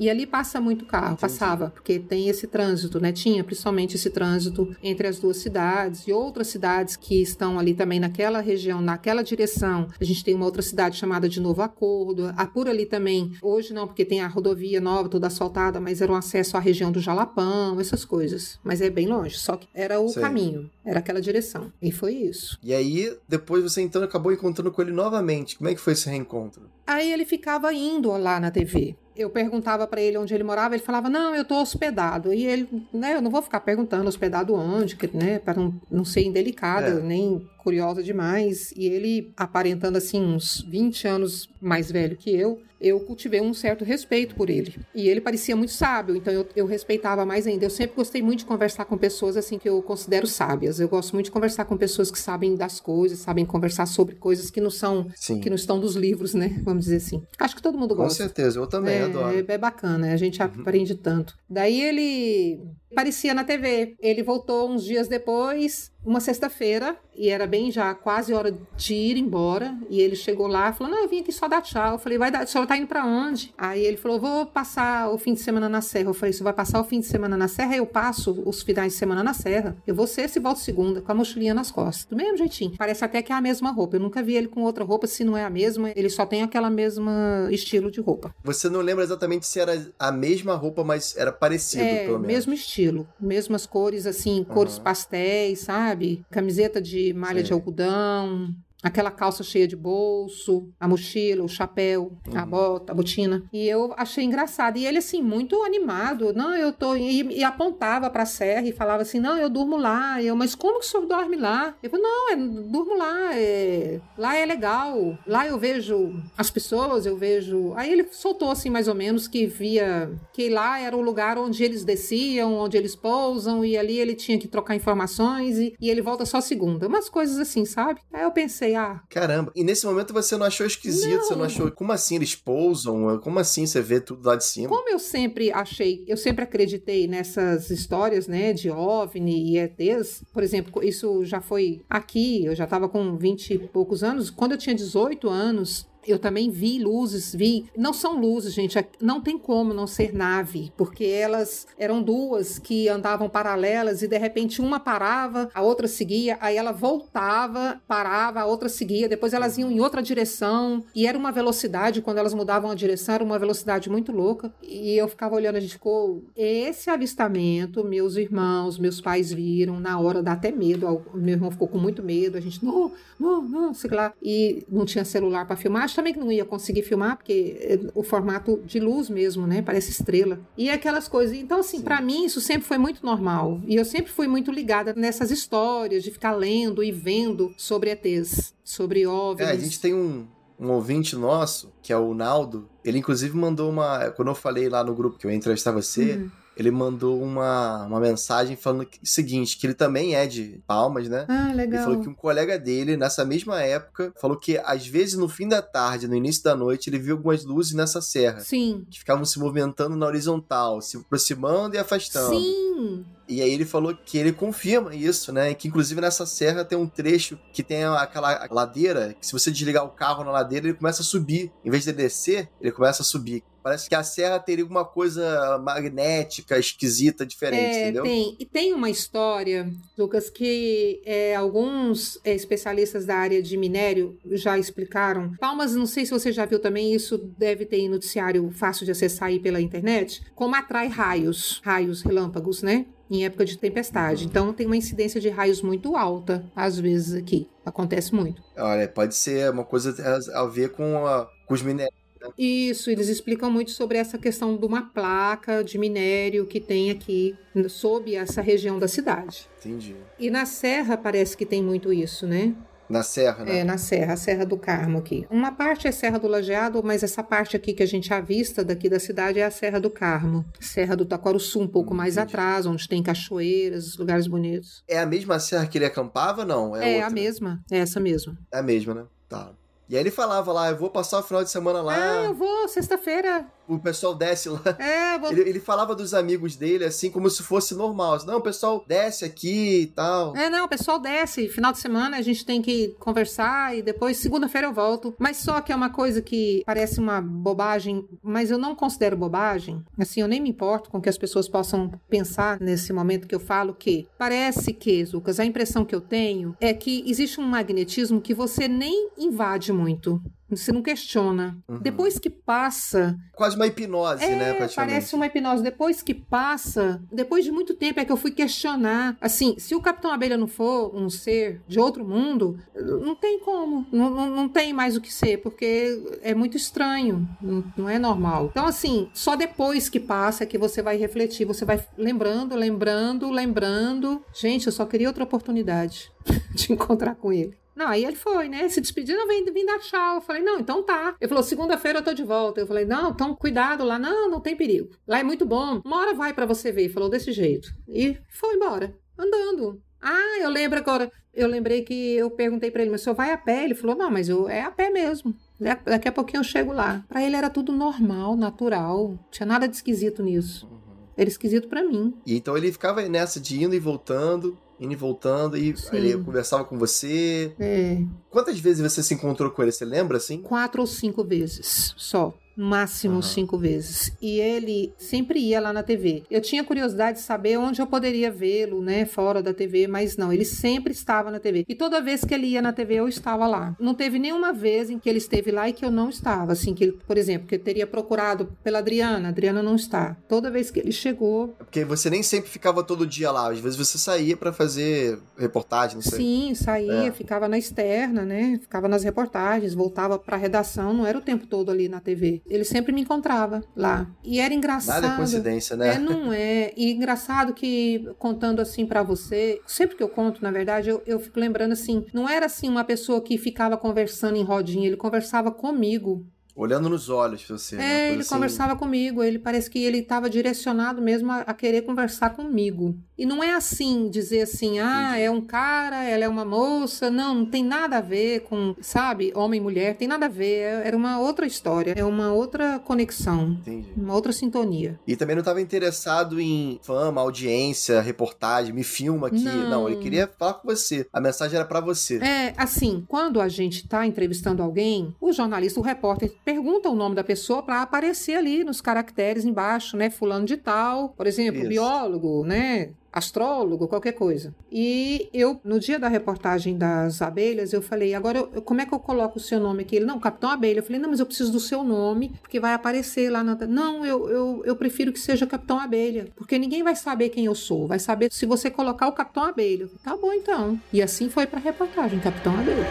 B: E ali passa muito carro, Entendi. passava, porque tem esse trânsito, né? Tinha principalmente esse trânsito entre as duas cidades e outras cidades que estão ali também naquela região, naquela direção. A gente tem uma outra cidade chamada de Novo Acordo. A por ali também, hoje não, porque tem a rodovia nova, toda asfaltada, mas era um acesso à região do Jalapão, essas coisas. Mas é bem longe, só que era o Sei. caminho, era aquela direção. E foi isso.
A: E aí, depois você então acabou encontrando com ele novamente. Como é que foi esse reencontro?
B: Aí ele ficava indo lá na TV eu perguntava para ele onde ele morava, ele falava: "Não, eu tô hospedado". E ele, né, eu não vou ficar perguntando hospedado onde, né, para não, não ser indelicada, é. nem curiosa demais. E ele aparentando assim uns 20 anos mais velho que eu, eu cultivei um certo respeito por ele. E ele parecia muito sábio, então eu, eu respeitava mais ainda. Eu sempre gostei muito de conversar com pessoas assim que eu considero sábias. Eu gosto muito de conversar com pessoas que sabem das coisas, sabem conversar sobre coisas que não são, Sim. que não estão dos livros, né? Vamos dizer assim. Acho que todo mundo gosta.
A: Com certeza, eu também
B: é,
A: adoro.
B: É bacana, a gente uhum. aprende tanto. Daí ele Parecia na TV. Ele voltou uns dias depois, uma sexta-feira, e era bem já quase hora de ir embora. E ele chegou lá falou: Não, eu vim aqui só dar tchau. Eu falei: Vai dar, o senhor tá indo pra onde? Aí ele falou: Vou passar o fim de semana na Serra. Eu falei: Você vai passar o fim de semana na Serra? Eu passo os finais de semana na Serra. Eu vou ser se volto segunda, com a mochilinha nas costas. Do mesmo jeitinho. Parece até que é a mesma roupa. Eu nunca vi ele com outra roupa, se não é a mesma, ele só tem aquela mesma estilo de roupa.
A: Você não lembra exatamente se era a mesma roupa, mas era parecido,
B: é,
A: pelo menos.
B: Mesmo estilo. Mesmas cores, assim, cores uhum. pastéis, sabe? Camiseta de malha Sim. de algodão, aquela calça cheia de bolso, a mochila, o chapéu, uhum. a bota, a botina. E eu achei engraçado. E ele, assim, muito animado. Não, eu tô. E, e apontava pra serra e falava assim: não, eu durmo lá. Eu, mas como que o senhor dorme lá? Eu falei: não, eu durmo lá. É... Lá é legal. Lá eu vejo as pessoas, eu vejo. Aí ele soltou, assim, mais ou menos, que via que lá era o lugar onde eles desciam, onde eles pousam, e ali ele tinha que trocar informações e, e ele volta só segunda. Umas coisas assim, sabe? Aí eu pensei,
A: Caramba, e nesse momento você não achou esquisito, não. você não achou. Como assim eles pousam? Como assim você vê tudo lá de cima?
B: Como eu sempre achei, eu sempre acreditei nessas histórias, né, de OVNI e ETs. Por exemplo, isso já foi aqui, eu já tava com 20 e poucos anos. Quando eu tinha 18 anos, eu também vi luzes, vi. Não são luzes, gente. É, não tem como não ser nave, porque elas eram duas que andavam paralelas e de repente uma parava, a outra seguia, aí ela voltava, parava, a outra seguia, depois elas iam em outra direção e era uma velocidade, quando elas mudavam a direção, era uma velocidade muito louca. E eu ficava olhando, a gente ficou. Esse avistamento, meus irmãos, meus pais viram, na hora dá até medo. Meu irmão ficou com muito medo, a gente, não, não, não, sei lá. E não tinha celular para filmar também que não ia conseguir filmar, porque é o formato de luz mesmo, né? Parece estrela. E aquelas coisas. Então, assim, para mim isso sempre foi muito normal. E eu sempre fui muito ligada nessas histórias de ficar lendo e vendo sobre ETs, sobre OVNIs.
A: É, a gente tem um, um ouvinte nosso, que é o Naldo, ele inclusive mandou uma. Quando eu falei lá no grupo que eu entrevistar você, uhum ele mandou uma, uma mensagem falando o seguinte, que ele também é de Palmas, né?
B: Ah, legal.
A: Ele falou que um colega dele, nessa mesma época, falou que às vezes no fim da tarde, no início da noite, ele viu algumas luzes nessa serra.
B: Sim.
A: Que ficavam se movimentando na horizontal, se aproximando e afastando.
B: Sim.
A: E aí ele falou que ele confirma isso, né? Que inclusive nessa serra tem um trecho que tem aquela ladeira, que se você desligar o carro na ladeira, ele começa a subir. Em vez de descer, ele começa a subir. Parece que a serra teria alguma coisa magnética, esquisita, diferente,
B: é,
A: entendeu?
B: Tem. E tem uma história, Lucas, que é, alguns é, especialistas da área de minério já explicaram. Palmas, não sei se você já viu também, isso deve ter em noticiário fácil de acessar aí pela internet, como atrai raios, raios relâmpagos, né? Em época de tempestade. Então tem uma incidência de raios muito alta, às vezes aqui. Acontece muito.
A: Olha, pode ser uma coisa a ver com, a, com os minérios
B: isso, eles explicam muito sobre essa questão de uma placa de minério que tem aqui sob essa região da cidade.
A: Entendi.
B: E na Serra parece que tem muito isso, né?
A: Na Serra, né?
B: É, na Serra, a Serra do Carmo aqui. Uma parte é Serra do Lajeado, mas essa parte aqui que a gente avista daqui da cidade é a Serra do Carmo. Serra do Taquaruçu, um pouco mais atrás, onde tem cachoeiras, lugares bonitos.
A: É a mesma serra que ele acampava, não?
B: É, é a mesma, é essa mesma.
A: É a mesma, né? Tá. E aí ele falava lá, eu vou passar o final de semana lá.
B: Ah, eu vou, sexta-feira
A: o pessoal desce lá.
B: É, vou...
A: ele, ele, falava dos amigos dele assim como se fosse normal. Não, o pessoal desce aqui e tal.
B: É, não, o pessoal desce. Final de semana a gente tem que conversar e depois segunda-feira eu volto. Mas só que é uma coisa que parece uma bobagem, mas eu não considero bobagem. Assim, eu nem me importo com que as pessoas possam pensar nesse momento que eu falo que parece que, Lucas, a impressão que eu tenho é que existe um magnetismo que você nem invade muito. Você não questiona. Uhum. Depois que passa.
A: Quase uma hipnose,
B: é,
A: né?
B: Parece uma hipnose. Depois que passa, depois de muito tempo é que eu fui questionar. Assim, se o Capitão Abelha não for um ser de outro mundo, não tem como. Não, não, não tem mais o que ser, porque é muito estranho. Não, não é normal. Então, assim, só depois que passa é que você vai refletir. Você vai lembrando, lembrando, lembrando. Gente, eu só queria outra oportunidade de encontrar com ele. Não, aí ele foi, né? Se despediu, não, vem, vem dar tchau. Eu falei, não, então tá. Ele falou, segunda-feira eu tô de volta. Eu falei, não, então cuidado lá. Não, não tem perigo. Lá é muito bom. Uma hora vai para você ver. Ele falou desse jeito. E foi embora, andando. Ah, eu lembro agora. Eu lembrei que eu perguntei para ele, mas o senhor vai a pé? Ele falou, não, mas eu, é a pé mesmo. Daqui a pouquinho eu chego lá. Para ele era tudo normal, natural. Tinha nada de esquisito nisso. Era esquisito para mim.
A: E então ele ficava nessa de indo e voltando, indo e voltando, e
B: Sim.
A: ele conversava com você.
B: É,
A: Quantas vezes você se encontrou com ele? Você lembra assim?
B: quatro ou cinco vezes só. Máximo
A: Aham.
B: cinco vezes. E ele sempre ia lá na TV. Eu tinha curiosidade de saber onde eu poderia vê-lo, né? Fora da TV, mas não, ele sempre estava na TV. E toda vez que ele ia na TV, eu estava lá. Não teve nenhuma vez em que ele esteve lá e que eu não estava. Assim, que ele, por exemplo, que eu teria procurado pela Adriana. A Adriana não está. Toda vez que ele chegou,
A: É Porque você nem sempre ficava todo dia lá. Às vezes você saía pra fazer reportagem, não sei.
B: Sim, saía,
A: É.
B: ficava na externa, né? Ficava nas reportagens, voltava pra redação, não era o tempo todo ali na TV. Ele sempre me encontrava lá. E era engraçado.
A: Nada é coincidência, né?
B: É, não é. E engraçado que, contando assim pra você, sempre que eu conto, na verdade, eu, eu fico lembrando assim, não era assim uma pessoa que ficava conversando em rodinha, ele conversava comigo.
A: Olhando nos olhos você. né?
B: É,
A: coisa
B: ele
A: assim.
B: conversava comigo, ele parece que ele estava direcionado mesmo a, a querer conversar comigo. E não é assim, dizer assim, ah,
A: Entendi.
B: é um cara, ela é uma moça, não, não tem nada a ver com, sabe, homem e mulher, tem nada a ver, é- era uma outra história, é uma outra conexão,
A: Entendi.
B: uma outra sintonia.
A: E também não estava interessado em fama, audiência, reportagem, me filma aqui.
B: Não.
A: Não, ele queria falar com você. A mensagem era pra você.
B: É, assim, quando a gente está entrevistando alguém, o jornalista, o repórter, pergunta o nome da pessoa para aparecer ali nos caracteres embaixo, né? Fulano de tal, por exemplo,
A: Isso.
B: biólogo, né? Astrólogo, qualquer coisa. E eu, no dia da reportagem das abelhas, eu falei, agora eu- como é que eu coloco o seu nome aqui? Ele, não, Capitão Abelha. Eu falei, não, mas eu preciso do seu nome, porque vai aparecer lá na. Não, eu, eu, eu prefiro que seja Capitão Abelha, porque ninguém vai saber quem eu sou, vai saber se você colocar o Capitão Abelha. Tá bom então. E assim foi pra reportagem, Capitão Abelha.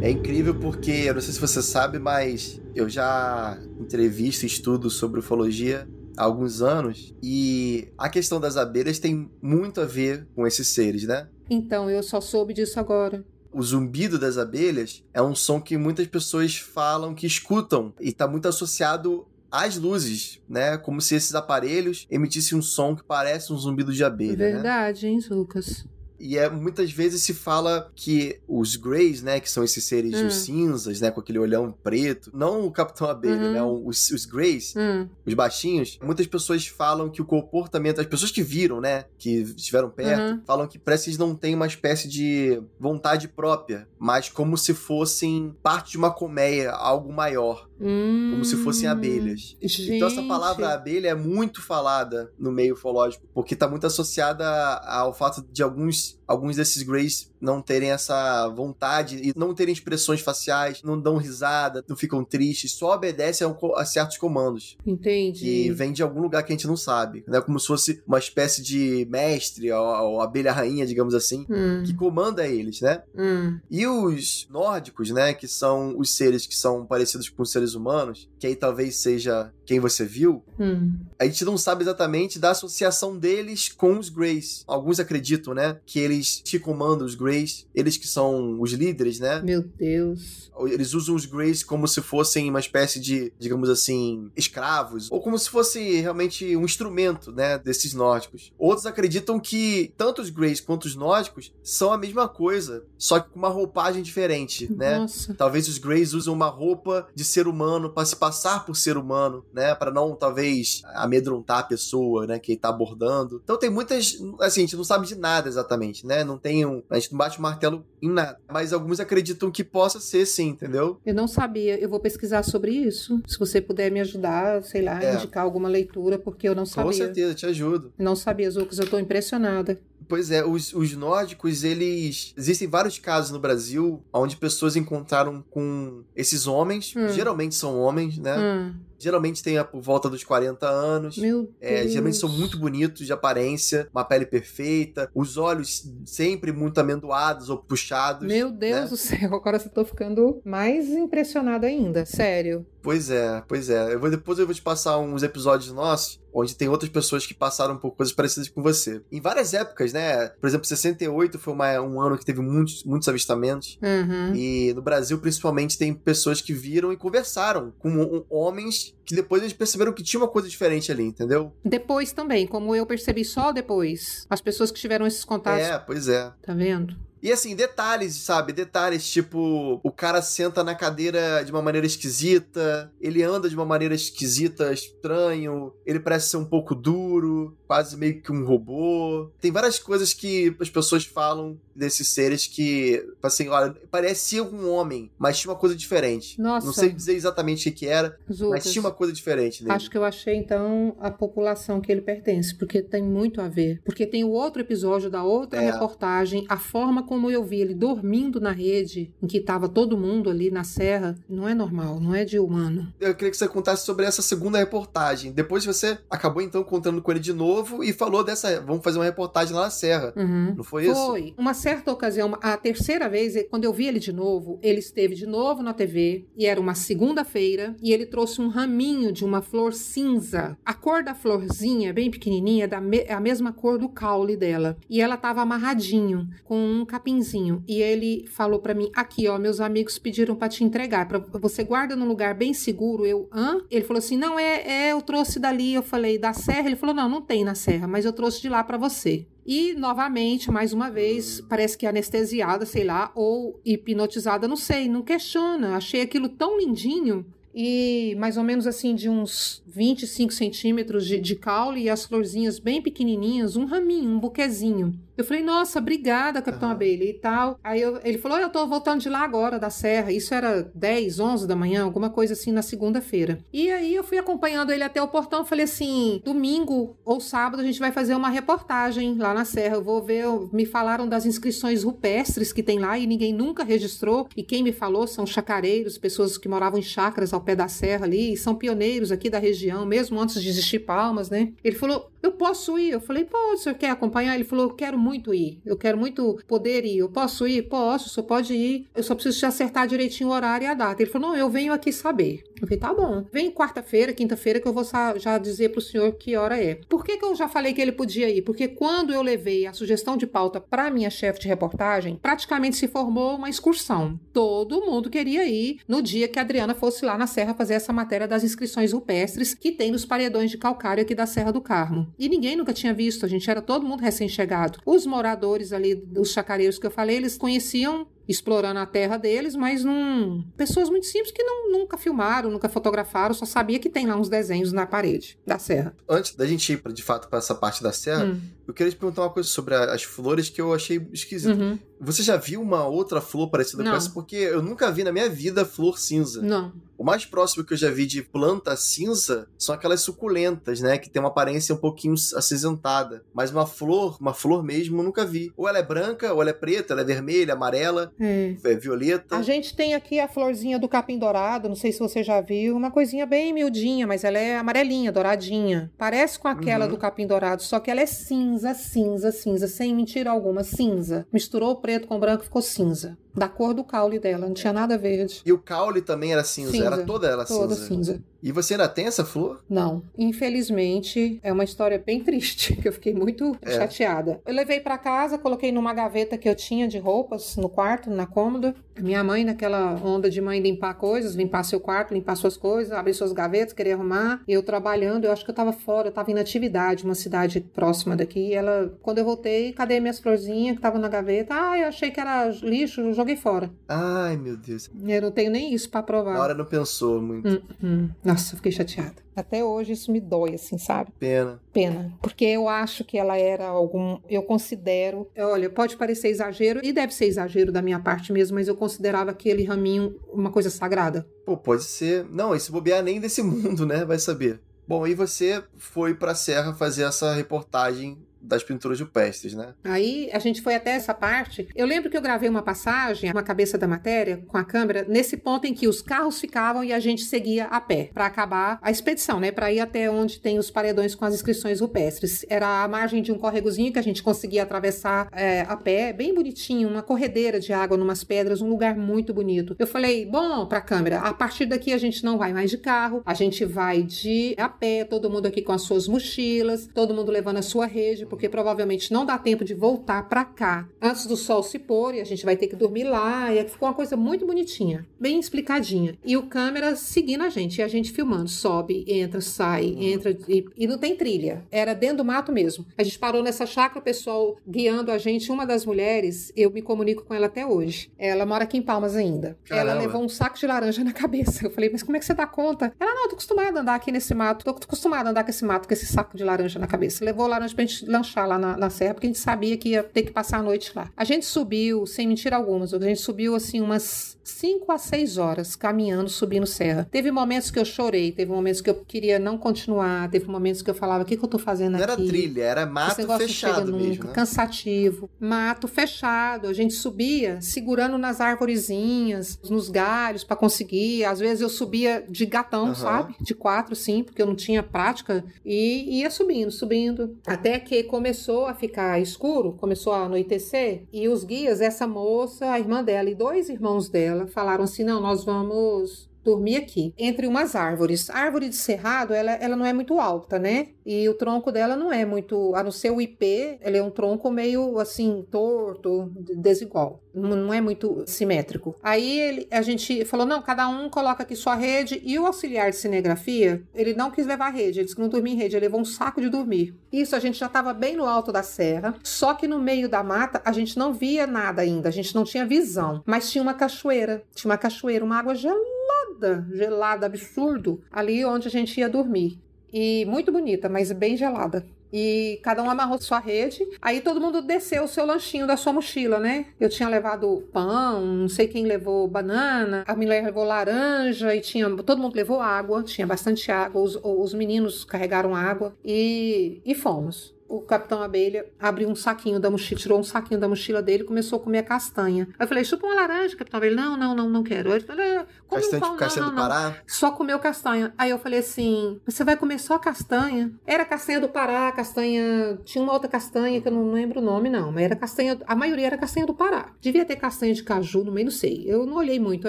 A: É incrível porque, eu não sei se você sabe, mas eu já entrevisto e estudo sobre ufologia há alguns anos e a questão das abelhas tem muito a ver com esses seres, né?
B: Então, eu só soube disso agora.
A: O zumbido das abelhas é um som que muitas pessoas falam que escutam e está muito associado às luzes, né? Como se esses aparelhos emitissem um som que parece um zumbido de abelha, né?
B: Verdade, hein, Lucas?
A: E é, muitas vezes se fala que os Greys, né, que são esses seres
B: Hum.
A: os cinzas, né, com aquele olhão preto, não o Capitão Abelha,
B: Uhum.
A: né, os, os Greys,
B: Hum,
A: os baixinhos, muitas pessoas falam que o comportamento, as pessoas que viram, né, que estiveram perto,
B: Uhum.
A: falam que parece que eles não têm uma espécie de vontade própria, mas como se fossem parte de uma colmeia, algo maior,
B: hum.
A: como se fossem abelhas. Então essa
B: Gente.
A: palavra abelha é muito falada no meio ufológico, porque está muito associada ao fato de alguns, alguns desses Greys não terem essa vontade e não terem expressões faciais, não dão risada, não ficam tristes, só obedecem a, certos comandos
B: Entendi.
A: que vem de algum lugar que a gente não sabe, né? Como se fosse uma espécie de mestre ou, ou abelha rainha, digamos assim,
B: Hum,
A: que comanda eles, né?
B: hum,
A: E os nórdicos, né, que são os seres que são parecidos com os seres humanos, que aí talvez seja quem você viu,
B: hum.
A: a gente não sabe exatamente da associação deles com os Greys. Alguns acreditam, né, que eles te comandam os Greys, eles que são os líderes, né?
B: Meu Deus.
A: Eles usam os Greys como se fossem uma espécie de, digamos assim, escravos, ou como se fosse realmente um instrumento, né, desses nórdicos. Outros acreditam que tanto os Greys quanto os nórdicos são a mesma coisa, só que com uma roupagem diferente, né?
B: Nossa.
A: Talvez os Greys usam uma roupa de ser humano para se passar por ser humano, né? Para não, talvez, amedrontar a pessoa, né? Que tá abordando. Então tem muitas. Assim, a gente não sabe de nada exatamente, né? Não tem um. A gente não bate o martelo em nada. Mas alguns acreditam que possa ser sim, entendeu?
B: Eu não sabia. Eu vou pesquisar sobre isso. Se você puder me ajudar, sei lá,
A: É.
B: indicar alguma leitura, porque eu não
A: Com
B: sabia.
A: certeza, te ajudo.
B: Não sabia, Lucas. Eu tô impressionada.
A: Pois é, os, os nórdicos, eles. Existem vários casos no Brasil onde pessoas encontraram com esses homens,
B: Hum.
A: geralmente são homens, né?
B: Hum,
A: Geralmente tem a- por volta dos 40 anos.
B: meu Deus.
A: É, geralmente são muito bonitos de aparência, uma pele perfeita, os olhos sempre muito amendoados ou puxados.
B: Meu Deus
A: né?
B: do céu, agora eu tô ficando mais impressionada ainda. Sério.
A: Pois é, pois é. Eu vou, depois eu vou te passar uns episódios nossos onde tem outras pessoas que passaram por coisas parecidas com você. Em várias épocas, né? Por exemplo, 68 foi uma- um ano que teve muitos, muitos avistamentos.
B: Uhum.
A: E no Brasil, principalmente, tem pessoas que viram e conversaram com um- homens que depois eles perceberam que tinha uma coisa diferente ali, entendeu?
B: Depois também, como eu percebi só depois. As pessoas que tiveram esses contatos.
A: É, pois é.
B: Tá vendo?
A: E assim, detalhes, sabe? Detalhes tipo, o cara senta na cadeira de uma maneira esquisita, ele anda de uma maneira esquisita, estranho, ele parece ser um pouco duro, quase meio que um robô. Tem várias coisas que as pessoas falam desses seres que, assim, olha, parecia um homem, mas tinha uma coisa diferente.
B: Nossa.
A: Não sei dizer exatamente o que, era, mas tinha uma coisa diferente nele.
B: Acho que eu achei, então, a população que ele pertence, porque tem muito a ver. Porque tem o outro episódio da outra
A: É.
B: reportagem, a forma como eu vi ele dormindo na rede, em que estava todo mundo ali na serra, não é normal, não é de humano.
A: Eu queria que você contasse sobre essa segunda reportagem. Depois você acabou então contando com ele de novo e falou dessa. Vamos fazer uma reportagem lá na Serra.
B: Uhum.
A: Não foi isso?
B: Foi. Uma certa ocasião, a terceira vez, quando eu vi ele de novo, ele esteve de novo na TV e era uma segunda-feira e ele trouxe um raminho de uma flor cinza. A cor da florzinha, bem pequenininha, é da me- é a mesma cor do caule dela. E ela estava amarradinho com um capinzinho. E ele falou pra mim: "Aqui, ó, meus amigos pediram pra te entregar, para você guarda num lugar bem seguro". Eu: "Hã?". Ele falou assim: "Não é, é, eu trouxe dali". Eu falei: "Da serra?". Ele falou: "Não, não tem na serra, mas eu trouxe de lá pra você". E, novamente, mais uma vez, parece que anestesiada, sei lá, ou hipnotizada, não sei, não questiona. Achei aquilo tão lindinho. E mais ou menos assim, de uns 25 centímetros de, de caule e as florzinhas bem pequenininhas, um raminho, um buquezinho. Eu falei, nossa, obrigada, Capitão
A: Aham.
B: Abelha e tal. Aí eu- ele falou, eu tô voltando de lá agora, da Serra. Isso era 10, 11 da manhã, alguma coisa assim, na segunda-feira. E aí eu fui acompanhando ele até o portão. Falei assim, domingo ou sábado a gente vai fazer uma reportagem lá na Serra. Eu vou ver, me falaram das inscrições rupestres que tem lá e ninguém nunca registrou. E quem me falou são chacareiros, pessoas que moravam em chácaras ao pé da serra ali, são pioneiros aqui da região, mesmo antes de existir Palmas, né? Ele falou, eu posso ir? Eu falei, pode, o senhor quer acompanhar? Ele falou, eu quero muito ir, eu quero muito poder ir. Eu posso ir? Posso, senhor pode ir. Eu só preciso te acertar direitinho o horário e a data. Ele falou, não, eu venho aqui saber. Eu falei, tá bom. Vem quarta-feira, quinta-feira, que eu vou já dizer pro senhor que hora é. Por que, que eu já falei que ele podia ir? Porque quando eu levei a sugestão de pauta pra minha chefe de reportagem, praticamente se formou uma excursão. Todo mundo queria ir no dia que a Adriana fosse lá na Serra fazer essa matéria das inscrições rupestres que tem nos paredões de calcário aqui da Serra do Carmo. E ninguém nunca tinha visto, a gente era todo mundo recém-chegado. Os moradores ali, dos chacareiros que eu falei, eles conheciam explorando a terra deles, mas não. Pessoas muito simples que não, nunca filmaram, nunca fotografaram, só sabia que tem lá uns desenhos na parede da serra.
A: Antes da gente ir, pra, de fato, pra essa parte da Serra,
B: Hum,
A: eu queria te perguntar uma coisa sobre a- as flores que eu achei esquisita.
B: uhum.
A: Você já viu uma outra flor parecida
B: Não.
A: com essa? Porque eu nunca vi na minha vida flor cinza.
B: Não.
A: O mais próximo que eu já vi de planta cinza são aquelas suculentas, né? Que tem uma aparência um pouquinho acinzentada. Mas uma flor, uma flor mesmo, eu nunca vi. Ou ela é branca, ou ela é preta, ela é vermelha, amarela,
B: É.
A: é violeta.
B: A gente tem aqui a florzinha do capim dourado, não sei se você já viu, uma coisinha bem miudinha, mas ela é amarelinha, douradinha. Parece com aquela
A: Uhum.
B: do capim dourado, só que ela é cinza, cinza, cinza, sem mentira alguma, cinza. Misturou o preto com o branco, ficou cinza. Da cor do caule dela, não tinha nada verde.
A: E o caule também era cinza,
B: Cinza.
A: era toda ela
B: Toda
A: cinza.
B: cinza.
A: E você ainda tem essa flor?
B: Não. Infelizmente, é uma história bem triste, que eu fiquei muito
A: É.
B: chateada. Eu levei pra casa, coloquei numa gaveta que eu tinha de roupas no quarto, na cômoda. A minha mãe, naquela onda de mãe limpar coisas, limpar seu quarto, limpar suas coisas, abrir suas gavetas, querer arrumar. Eu trabalhando, eu acho que eu tava fora, eu tava em atividade, uma cidade próxima daqui. E ela, quando eu voltei, cadê minhas florzinhas que estavam na gaveta? Ah, eu achei que era lixo, joguei fora.
A: Ai, meu Deus.
B: Eu não tenho nem isso pra provar.
A: Na hora não pensou muito.
B: Hum, hum. Nossa, eu fiquei chateada. Até hoje isso me dói, assim, sabe?
A: Pena.
B: Pena. Porque eu acho que ela era algum. Eu considero. Olha, pode parecer exagero, e deve ser exagero da minha parte mesmo, mas eu considerava aquele raminho uma coisa sagrada.
A: Pô, pode ser. Não, esse bobear nem desse mundo, né? Vai saber. Bom, e você foi pra Serra fazer essa reportagem das pinturas rupestres, né?
B: Aí a gente foi até essa parte. Eu lembro que eu gravei uma passagem, uma cabeça da matéria, com a câmera, nesse ponto em que os carros ficavam e a gente seguia a pé, para acabar a expedição, né? Para ir até onde tem os paredões com as inscrições rupestres. Era a margem de um córregozinho que a gente conseguia atravessar é, a pé, bem bonitinho, uma corredeira de água numas pedras, um lugar muito bonito. Eu falei, bom, pra câmera, a partir daqui a gente não vai mais de carro, a gente vai de a pé, todo mundo aqui com as suas mochilas, todo mundo levando a sua rede, porque porque provavelmente não dá tempo de voltar para cá antes do sol se pôr e a gente vai ter que dormir lá. E ficou uma coisa muito bonitinha, bem explicadinha. E o câmera seguindo a gente, e a gente filmando, sobe, entra, sai, entra e, e não tem trilha. Era dentro do mato mesmo. A gente parou nessa chácara, o pessoal guiando a gente. Uma das mulheres, eu me comunico com ela até hoje. Ela mora aqui em Palmas ainda. Caramba. Ela levou um saco de laranja na cabeça. Eu falei, mas como é que você dá conta? Ela, não, tô acostumada a andar aqui nesse mato. Tô acostumada a andar com esse mato, com esse saco de laranja na cabeça. Levou laranja pra gente lanchar lá na, na serra, porque a gente sabia que ia ter que passar a noite lá. A gente subiu, sem mentira algumas, a gente subiu assim umas 5 a 6 horas caminhando, subindo serra. Teve momentos que eu chorei, teve momentos que eu queria não continuar, teve momentos que eu falava, o que, que eu tô fazendo
A: não
B: aqui?
A: Era trilha, era mato fechado
B: nunca,
A: mesmo, né?
B: cansativo. Mato fechado, a gente subia segurando nas árvorezinhas, nos galhos para conseguir. Às vezes eu subia de gatão, uhum. sabe? De quatro, sim, porque eu não tinha prática e ia subindo, subindo, até que começou a ficar escuro, começou a anoitecer e os guias, essa moça, a irmã dela e dois irmãos dela falaram assim: "Não, nós vamos dormir aqui, entre umas árvores. A árvore de cerrado, ela, ela não é muito alta, né? E o tronco dela não é muito, a não ser o IP, ele é um tronco meio assim, torto, desigual. Não, é muito simétrico. Aí ele, a gente falou: não, cada um coloca aqui sua rede. E o auxiliar de cinegrafia, ele não quis levar rede, ele disse que não dormia em rede, ele levou um saco de dormir. Isso a gente já estava bem no alto da serra, só que no meio da mata a gente não via nada ainda, a gente não tinha visão, mas tinha uma cachoeira, tinha uma cachoeira, uma água gelada, gelada, absurdo, ali onde a gente ia dormir. E muito bonita, mas bem gelada. E cada um amarrou sua rede. Aí todo mundo desceu o seu lanchinho da sua mochila, né? Eu tinha levado pão, não sei quem levou banana, a mulher levou laranja e tinha. Todo mundo levou água, tinha bastante água. Os, os meninos carregaram água e, e fomos o Capitão Abelha abriu um saquinho da mochila, tirou um saquinho da mochila dele e começou a comer a castanha. Aí eu falei, chupa uma laranja, Capitão Abelha. Não, não, não, não quero. Ele falou, é, come
A: castanha,
B: um pão,
A: castanha
B: não,
A: do
B: não,
A: Pará?
B: Não. Só comeu castanha. Aí eu falei assim, você vai comer só castanha? Era castanha do Pará, castanha... Tinha uma outra castanha que eu não lembro o nome, não. Mas era castanha... A maioria era castanha do Pará. Devia ter castanha de caju no meio, não sei. Eu não olhei muito.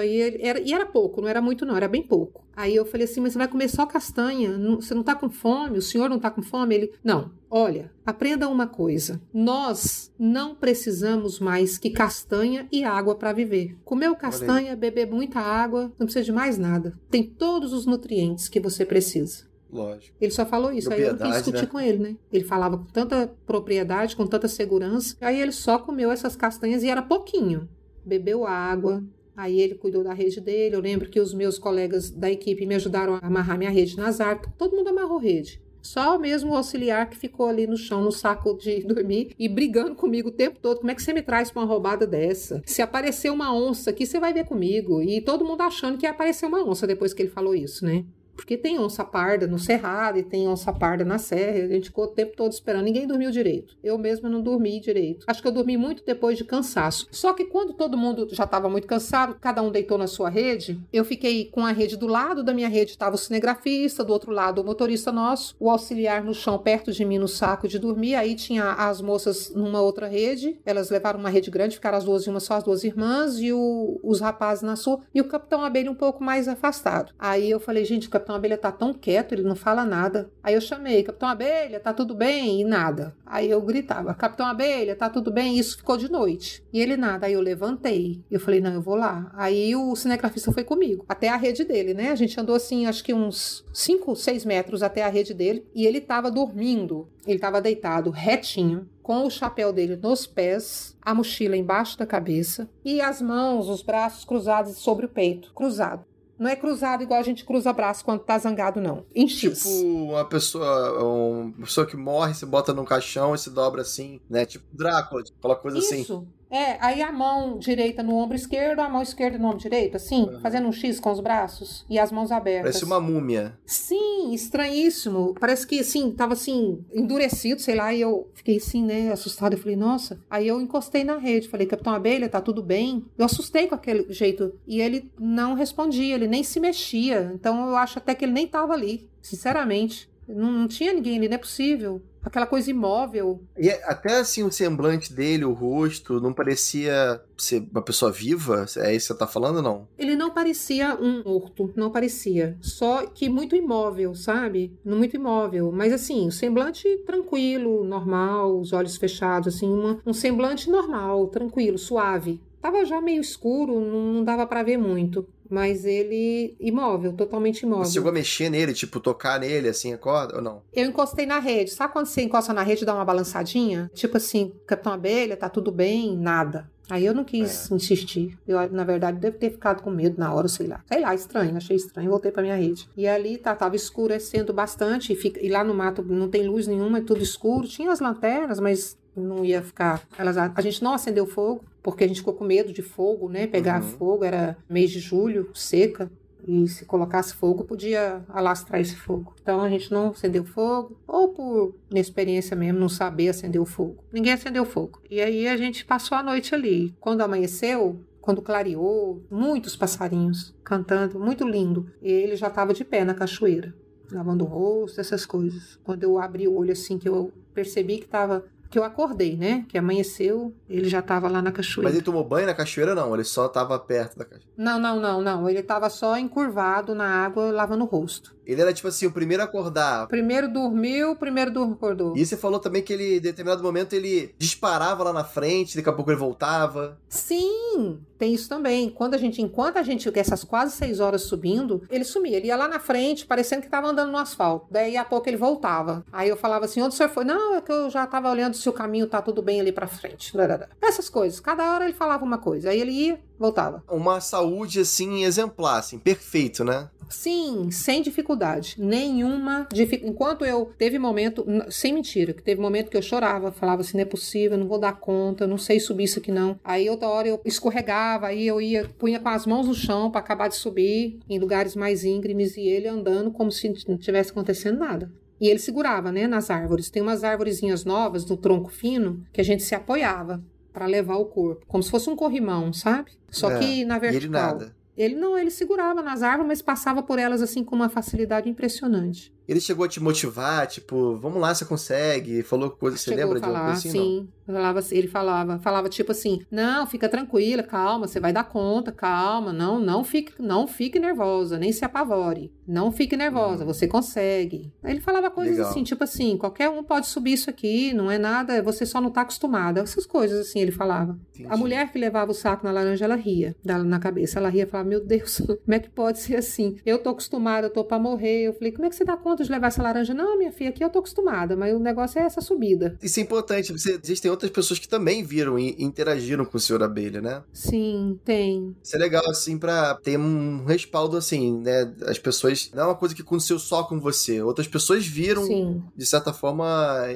B: Aí era, e era pouco, não era muito não, era bem pouco. Aí eu falei assim, mas você vai comer só castanha? Você não tá com fome? O senhor não tá com fome? Ele, não. Olha, aprenda uma coisa. Nós não precisamos mais que castanha e água para viver. Comeu castanha, beber muita água, não precisa de mais nada. Tem todos os nutrientes que você precisa.
A: Lógico.
B: Ele só falou isso, aí eu não quis discutir né? com ele, né? Ele falava com tanta propriedade, com tanta segurança. Aí ele só comeu essas castanhas e era pouquinho. Bebeu água, Aí ele cuidou da rede dele. Eu lembro que os meus colegas da equipe me ajudaram a amarrar minha rede nas árvores. Todo mundo amarrou rede. Só mesmo o auxiliar que ficou ali no chão, no saco de dormir e brigando comigo o tempo todo. Como é que você me traz pra uma roubada dessa? Se aparecer uma onça aqui, você vai ver comigo. E todo mundo achando que ia aparecer uma onça depois que ele falou isso, né? Porque tem onça parda no cerrado e tem onça parda na serra. A gente ficou o tempo todo esperando. Ninguém dormiu direito. Eu mesma não dormi direito. Acho que eu dormi muito depois de cansaço. Só que quando todo mundo já estava muito cansado, cada um deitou na sua rede, eu fiquei com a rede do lado da minha rede estava o cinegrafista, do outro lado o motorista nosso, o auxiliar no chão perto de mim no saco de dormir. Aí tinha as moças numa outra rede. Elas levaram uma rede grande, ficaram as duas em uma só, as duas irmãs e o, os rapazes na sua. E o capitão Abelha um pouco mais afastado. Aí eu falei, gente, o capitão Capitão Abelha tá tão quieto, ele não fala nada. Aí eu chamei, Capitão Abelha, tá tudo bem? E nada. Aí eu gritava, Capitão Abelha, tá tudo bem? E isso ficou de noite. E ele nada. Aí eu levantei. Eu falei, não, eu vou lá. Aí o cinegrafista foi comigo, até a rede dele, né? A gente andou assim, acho que uns 5, 6 metros até a rede dele. E ele tava dormindo. Ele tava deitado retinho, com o chapéu dele nos pés, a mochila embaixo da cabeça e as mãos, os braços cruzados sobre o peito, cruzado. Não é cruzado igual a gente cruza braço quando tá zangado, não. Em X.
A: Tipo uma pessoa, uma pessoa que morre, se bota num caixão e se dobra assim, né? Tipo Drácula, tipo, aquela coisa
B: Isso.
A: assim.
B: Isso. É, aí a mão direita no ombro esquerdo, a mão esquerda no ombro direito, assim, uhum. fazendo um X com os braços e as mãos abertas.
A: Parece uma múmia.
B: Sim, estranhíssimo. Parece que, assim, tava assim, endurecido, sei lá, e eu fiquei assim, né, assustada. Eu falei, nossa. Aí eu encostei na rede, falei, Capitão Abelha, tá tudo bem? Eu assustei com aquele jeito. E ele não respondia, ele nem se mexia. Então eu acho até que ele nem tava ali, sinceramente. Não, não tinha ninguém ali, não é possível. Aquela coisa imóvel.
A: E até assim o semblante dele, o rosto, não parecia ser uma pessoa viva? É isso que você tá falando, não?
B: Ele não parecia um morto, não parecia. Só que muito imóvel, sabe? Muito imóvel. Mas assim, o semblante tranquilo, normal, os olhos fechados, assim, uma, um semblante normal, tranquilo, suave. Tava já meio escuro, não dava para ver muito. Mas ele imóvel, totalmente imóvel.
A: Você chegou a mexer nele, tipo, tocar nele, assim, acorda ou não?
B: Eu encostei na rede. Sabe quando você encosta na rede e dá uma balançadinha? Tipo assim, Capitão Abelha, tá tudo bem? Nada. Aí eu não quis é. insistir. Eu, na verdade, devo ter ficado com medo na hora, sei lá. Sei lá, estranho, achei estranho. Voltei pra minha rede. E ali tá, tava escurecendo bastante. E, fica, e lá no mato não tem luz nenhuma, é tudo escuro. Tinha as lanternas, mas não ia ficar. Elas, a gente não acendeu fogo, porque a gente ficou com medo de fogo, né? Pegar uhum. fogo, era mês de julho, seca. E se colocasse fogo, podia alastrar esse fogo. Então a gente não acendeu fogo, ou por inexperiência mesmo, não saber acender o fogo. Ninguém acendeu fogo. E aí a gente passou a noite ali. Quando amanheceu, quando clareou, muitos passarinhos cantando, muito lindo. E ele já estava de pé na cachoeira, lavando o rosto, essas coisas. Quando eu abri o olho assim, que eu percebi que estava que eu acordei, né? Que amanheceu, ele já estava lá na cachoeira.
A: Mas ele tomou banho na cachoeira, não? Ele só estava perto da cachoeira?
B: Não, não, não, não. Ele estava só encurvado na água, lavando o rosto.
A: Ele era tipo assim, o primeiro a acordar.
B: Primeiro dormiu, primeiro acordou.
A: E você falou também que ele, em determinado momento, ele disparava lá na frente, daqui a pouco ele voltava.
B: Sim, tem isso também. Quando a gente, enquanto a gente, essas quase seis horas subindo, ele sumia. Ele ia lá na frente, parecendo que estava andando no asfalto. Daí a pouco ele voltava. Aí eu falava assim: onde o senhor foi? Não, é que eu já estava olhando se o caminho tá tudo bem ali para frente. Essas coisas. Cada hora ele falava uma coisa. Aí ele ia, voltava.
A: Uma saúde, assim, exemplar, assim, perfeito, né?
B: Sim, sem dificuldade. Nenhuma dificuldade. Enquanto eu. Teve momento, sem mentira, que teve momento que eu chorava, falava assim: não é possível, não vou dar conta, não sei subir isso aqui não. Aí outra hora eu escorregava, aí eu ia, punha com as mãos no chão para acabar de subir em lugares mais íngremes e ele andando como se não tivesse acontecendo nada. E ele segurava, né, nas árvores. Tem umas árvorezinhas novas do tronco fino que a gente se apoiava para levar o corpo, como se fosse um corrimão, sabe? Só é, que na vertical. E ele nada. Ele não, ele segurava nas árvores, mas passava por elas assim com uma facilidade impressionante.
A: Ele chegou a te motivar, tipo, vamos lá, você consegue? Falou coisa, você lembra
B: falar,
A: de
B: coisa assim? Sim, falava, ele falava, falava tipo assim, não, fica tranquila, calma, você vai dar conta, calma, não, não fique, não fique nervosa, nem se apavore, não fique nervosa, uhum. você consegue. Ele falava coisas Legal. assim, tipo assim, qualquer um pode subir isso aqui, não é nada, você só não tá acostumada, essas coisas assim, ele falava. Entendi. A mulher que levava o saco na laranja, ela ria, na cabeça, ela ria, falava, meu Deus, como é que pode ser assim? Eu tô acostumada, eu tô pra morrer, eu falei, como é que você dá conta de levar essa laranja. Não, minha filha, aqui eu tô acostumada, mas o negócio é essa subida.
A: Isso é importante. Você, existem outras pessoas que também viram e interagiram com o senhor abelha, né?
B: Sim, tem.
A: Isso é legal, assim, pra ter um respaldo, assim, né? As pessoas. Não é uma coisa que aconteceu só com você. Outras pessoas viram, Sim. de certa forma,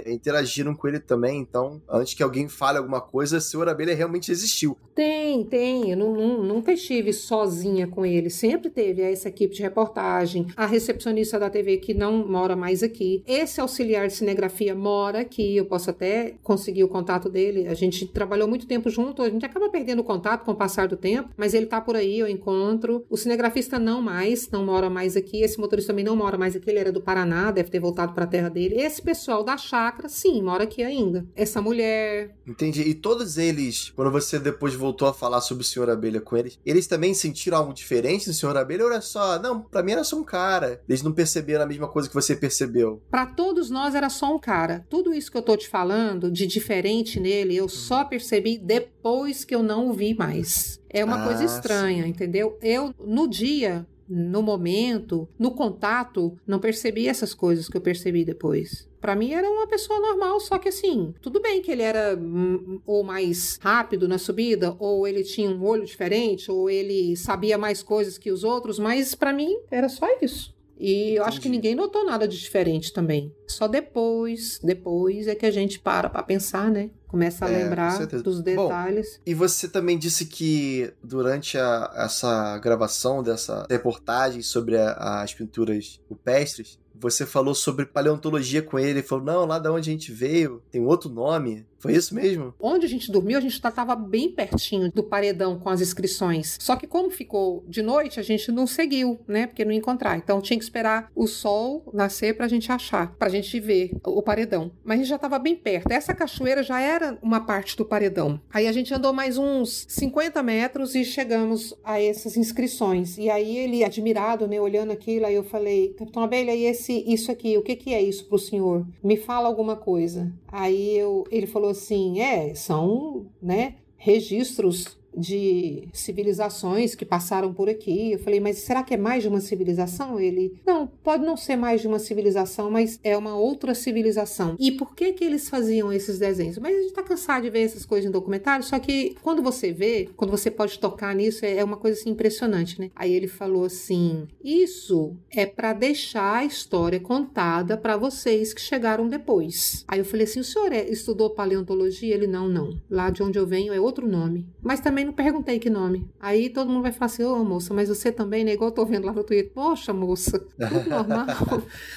A: interagiram com ele também. Então, antes que alguém fale alguma coisa, o senhor abelha realmente existiu.
B: Tem, tem. Eu não, não, nunca estive sozinha com ele. Sempre teve essa equipe de reportagem, a recepcionista da TV que não mora mais aqui. Esse auxiliar de cinegrafia mora aqui, eu posso até conseguir o contato dele. A gente trabalhou muito tempo junto, a gente acaba perdendo o contato com o passar do tempo, mas ele tá por aí, eu encontro. O cinegrafista não mais, não mora mais aqui. Esse motorista também não mora mais aqui, ele era do Paraná, deve ter voltado para a terra dele. Esse pessoal da chácara, sim, mora aqui ainda. Essa mulher.
A: Entendi. E todos eles, quando você depois voltou a falar sobre o Senhor Abelha com eles, eles também sentiram algo diferente do Senhor Abelha ou era só, não, para mim era só um cara. Eles não perceberam a mesma coisa que você percebeu?
B: Para todos nós era só um cara. Tudo isso que eu tô te falando de diferente nele, eu só percebi depois que eu não o vi mais. É uma ah, coisa estranha, sim. entendeu? Eu, no dia, no momento, no contato, não percebi essas coisas que eu percebi depois. Para mim era uma pessoa normal, só que assim, tudo bem que ele era hum, ou mais rápido na subida, ou ele tinha um olho diferente, ou ele sabia mais coisas que os outros, mas para mim era só isso. E eu acho que ninguém notou nada de diferente também. Só depois, depois é que a gente para para pensar, né? Começa a é, lembrar dos detalhes.
A: Bom, e você também disse que durante a, essa gravação dessa reportagem sobre a, as pinturas rupestres, você falou sobre paleontologia com ele, falou, não, lá da onde a gente veio, tem outro nome. Foi isso mesmo?
B: Onde a gente dormiu, a gente estava bem pertinho do paredão com as inscrições. Só que como ficou de noite, a gente não seguiu, né? Porque não ia encontrar. Então tinha que esperar o sol nascer pra gente achar, pra gente ver o paredão. Mas a gente já estava bem perto. Essa cachoeira já era uma parte do paredão. Aí a gente andou mais uns 50 metros e chegamos a essas inscrições. E aí ele, admirado, né, olhando aquilo, aí eu falei, Capitão Abelha, e esse, isso aqui, o que, que é isso pro senhor? Me fala alguma coisa. Aí eu, ele falou assim, é, são, né, registros de civilizações que passaram por aqui. Eu falei, mas será que é mais de uma civilização? Ele, não, pode não ser mais de uma civilização, mas é uma outra civilização. E por que que eles faziam esses desenhos? Mas a gente tá cansado de ver essas coisas em documentário, só que quando você vê, quando você pode tocar nisso, é uma coisa assim impressionante, né? Aí ele falou assim: "Isso é para deixar a história contada para vocês que chegaram depois". Aí eu falei assim: "O senhor é, estudou paleontologia?" Ele: "Não, não. Lá de onde eu venho é outro nome". Mas também também não perguntei que nome. Aí todo mundo vai falar assim, ô oh, moça, mas você também, né? Igual eu tô vendo lá no Twitter. Poxa, moça, tudo normal.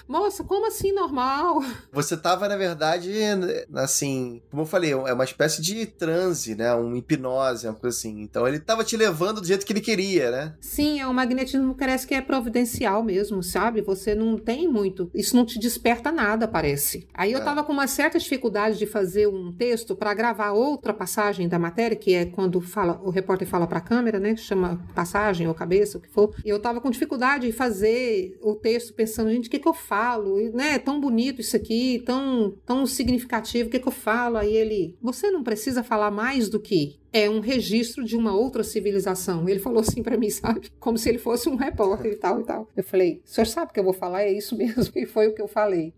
B: moça, como assim normal?
A: Você tava, na verdade, assim, como eu falei, é uma espécie de transe, né? Um hipnose, uma coisa assim. Então ele tava te levando do jeito que ele queria, né?
B: Sim, é um magnetismo que parece que é providencial mesmo, sabe? Você não tem muito. Isso não te desperta nada, parece. Aí eu é. tava com uma certa dificuldade de fazer um texto para gravar outra passagem da matéria, que é quando fala o repórter fala para a câmera, né? Chama passagem ou cabeça, o que for. E eu tava com dificuldade de fazer o texto pensando, gente, o que que eu falo? E, né? Tão bonito isso aqui, tão, tão significativo, o que que eu falo? Aí ele, você não precisa falar mais do que é um registro de uma outra civilização. Ele falou assim para mim, sabe? Como se ele fosse um repórter e tal e tal. Eu falei, o senhor sabe o que eu vou falar? É isso mesmo. E foi o que eu falei.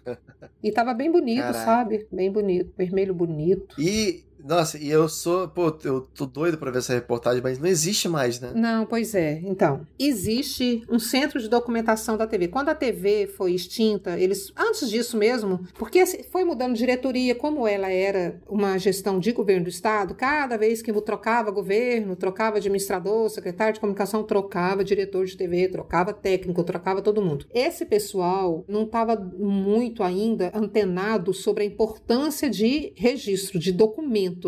B: E tava bem bonito, Caraca. sabe? Bem bonito. Vermelho bonito.
A: E nossa, e eu sou. Pô, eu tô doido pra ver essa reportagem, mas não existe mais, né?
B: Não, pois é. Então, existe um centro de documentação da TV. Quando a TV foi extinta, eles. Antes disso mesmo, porque foi mudando diretoria, como ela era uma gestão de governo do Estado, cada vez que trocava governo, trocava administrador, secretário de comunicação, trocava diretor de TV, trocava técnico, trocava todo mundo. Esse pessoal não estava muito ainda antenado sobre a importância de registro, de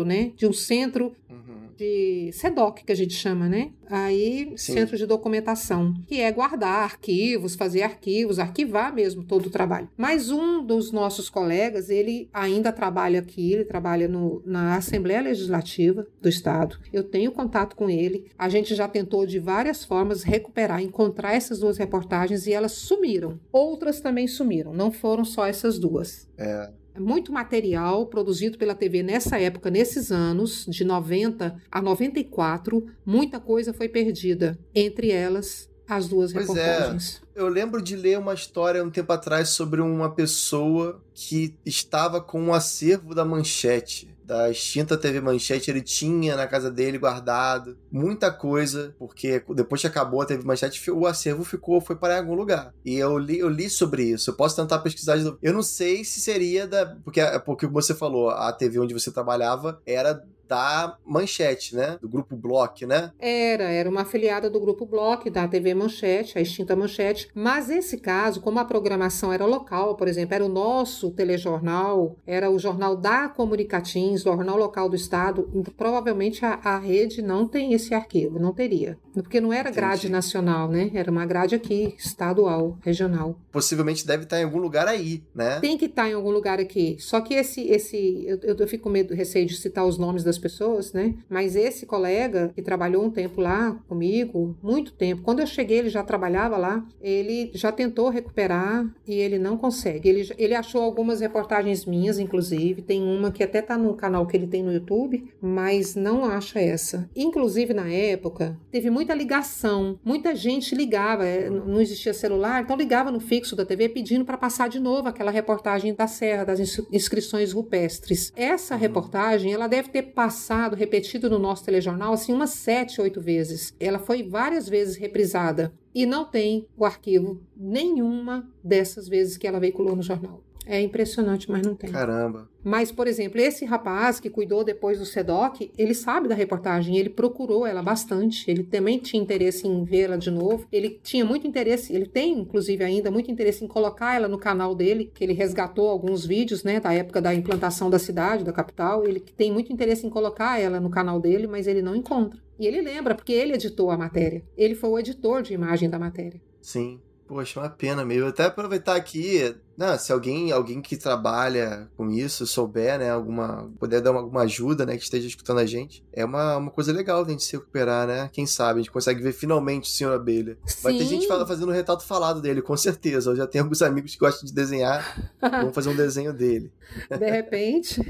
B: né? De um centro uhum. de SEDOC, que a gente chama, né? Aí, Sim. centro de documentação, que é guardar arquivos, fazer arquivos, arquivar mesmo todo o trabalho. Mas um dos nossos colegas, ele ainda trabalha aqui, ele trabalha no, na Assembleia Legislativa do Estado. Eu tenho contato com ele. A gente já tentou de várias formas recuperar, encontrar essas duas reportagens e elas sumiram. Outras também sumiram, não foram só essas duas.
A: É
B: muito material produzido pela TV nessa época, nesses anos, de 90 a 94, muita coisa foi perdida. Entre elas, as duas pois é. reportagens.
A: É. Eu lembro de ler uma história um tempo atrás sobre uma pessoa que estava com um acervo da manchete da extinta TV Manchete, ele tinha na casa dele guardado muita coisa, porque depois que acabou a TV Manchete, o acervo ficou, foi para algum lugar. E eu li, eu li sobre isso. Eu posso tentar pesquisar. Eu não sei se seria da. Porque, porque você falou, a TV onde você trabalhava era da Manchete, né? Do Grupo Block, né?
B: Era, era uma afiliada do Grupo Block, da TV Manchete, a extinta Manchete. Mas esse caso, como a programação era local, por exemplo, era o nosso telejornal, era o jornal da Comunicatins, o jornal local do Estado, então, provavelmente a, a rede não tem esse arquivo, não teria. Porque não era grade Entendi. nacional, né? Era uma grade aqui, estadual, regional.
A: Possivelmente deve estar em algum lugar aí, né?
B: Tem que estar em algum lugar aqui. Só que esse, esse eu, eu fico com medo, receio de citar os nomes das pessoas, né? Mas esse colega que trabalhou um tempo lá comigo, muito tempo, quando eu cheguei ele já trabalhava lá, ele já tentou recuperar e ele não consegue. Ele, ele achou algumas reportagens minhas, inclusive, tem uma que até tá no canal que ele tem no YouTube, mas não acha essa. Inclusive na época, teve muita ligação, muita gente ligava, é, não existia celular, então ligava no fixo da TV pedindo para passar de novo aquela reportagem da Serra, das inscrições rupestres. Essa uhum. reportagem, ela deve ter passado passado, repetido no nosso telejornal, assim, umas sete, oito vezes. Ela foi várias vezes reprisada e não tem o arquivo nenhuma dessas vezes que ela veiculou no jornal. É impressionante, mas não tem.
A: Caramba.
B: Mas, por exemplo, esse rapaz que cuidou depois do SEDOC, ele sabe da reportagem, ele procurou ela bastante, ele também tinha interesse em vê-la de novo, ele tinha muito interesse, ele tem, inclusive, ainda muito interesse em colocar ela no canal dele, que ele resgatou alguns vídeos, né, da época da implantação da cidade, da capital, ele tem muito interesse em colocar ela no canal dele, mas ele não encontra. E ele lembra, porque ele editou a matéria, ele foi o editor de imagem da matéria.
A: Sim. Poxa, uma pena mesmo. Até aproveitar aqui, não, se alguém, alguém que trabalha com isso souber, né, alguma, puder dar uma, alguma ajuda, né, que esteja escutando a gente, é uma, uma coisa legal a gente se recuperar, né? Quem sabe a gente consegue ver finalmente o Senhor Abelha. Sim. Vai ter gente fala, fazendo um retrato falado dele, com certeza. Eu já tenho alguns amigos que gostam de desenhar, vão fazer um desenho dele.
B: De repente,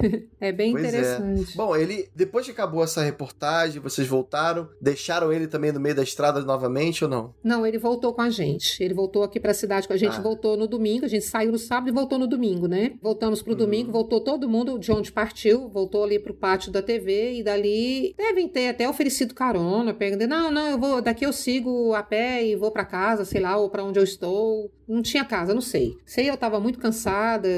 B: é bem pois é. interessante.
A: É. Bom, ele, depois que acabou essa reportagem, vocês voltaram, deixaram ele também no meio da estrada novamente ou não?
B: Não, ele voltou com a gente. Ele voltou aqui para a cidade com a gente, ah. voltou no domingo, a gente saiu no sábado e voltou no domingo, né? Voltamos pro uhum. domingo, voltou todo mundo de onde partiu, voltou ali pro pátio da TV e dali devem ter até oferecido carona, perguntando, não, não, eu vou, daqui eu sigo a pé e vou para casa, sei lá, ou para onde eu estou. Não tinha casa, não sei. Sei eu tava muito cansada,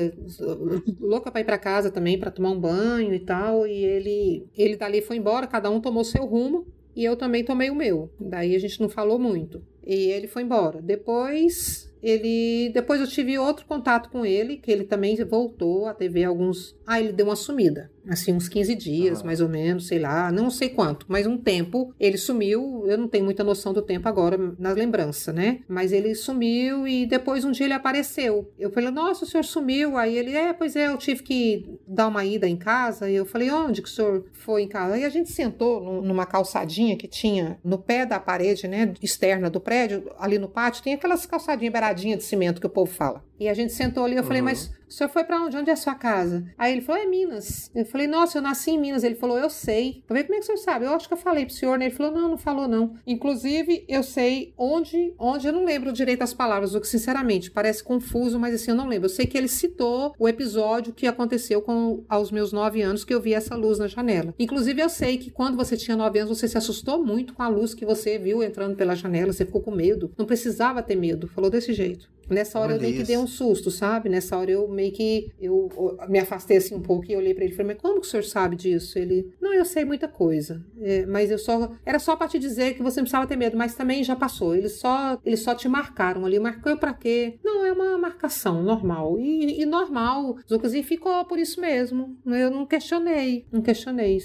B: louca para ir para casa também para tomar um banho e tal, e ele ele dali foi embora, cada um tomou seu rumo. E eu também tomei o meu. Daí a gente não falou muito. E ele foi embora. Depois ele depois eu tive outro contato com ele, que ele também voltou a TV alguns. Ah, ele deu uma sumida assim, uns 15 dias, mais ou menos, sei lá, não sei quanto, mas um tempo ele sumiu. Eu não tenho muita noção do tempo agora na lembrança, né? Mas ele sumiu e depois um dia ele apareceu. Eu falei, nossa, o senhor sumiu. Aí ele, é, pois é, eu tive que dar uma ida em casa. E eu falei, onde que o senhor foi em casa? Aí a gente sentou numa calçadinha que tinha no pé da parede, né, externa do prédio, ali no pátio, tem aquelas calçadinhas beiradinhas de cimento que o povo fala. E a gente sentou ali, eu uhum. falei, mas o senhor foi para onde? Onde é a sua casa? Aí ele falou, é Minas. Eu falei, nossa, eu nasci em Minas. Ele falou, eu sei. Eu falei, como é que o senhor sabe? Eu acho que eu falei pro senhor, né? Ele falou, não, não falou não. Inclusive, eu sei onde, onde eu não lembro direito as palavras, o que sinceramente parece confuso, mas assim, eu não lembro. Eu sei que ele citou o episódio que aconteceu com aos meus nove anos que eu vi essa luz na janela. Inclusive, eu sei que quando você tinha nove anos, você se assustou muito com a luz que você viu entrando pela janela, você ficou com medo. Não precisava ter medo. Falou desse jeito. Nessa hora Olha eu meio isso. que dei um susto, sabe? Nessa hora eu meio que eu me afastei assim um pouco e olhei para ele e falei, mas como que o senhor sabe disso? Ele, não, eu sei muita coisa, é, mas eu só era só para te dizer que você não precisava ter medo, mas também já passou. Eles só eles só te marcaram ali, marcou para quê? Não, é uma marcação normal e, e normal. Inclusive ficou por isso mesmo. Eu não questionei, não questionei.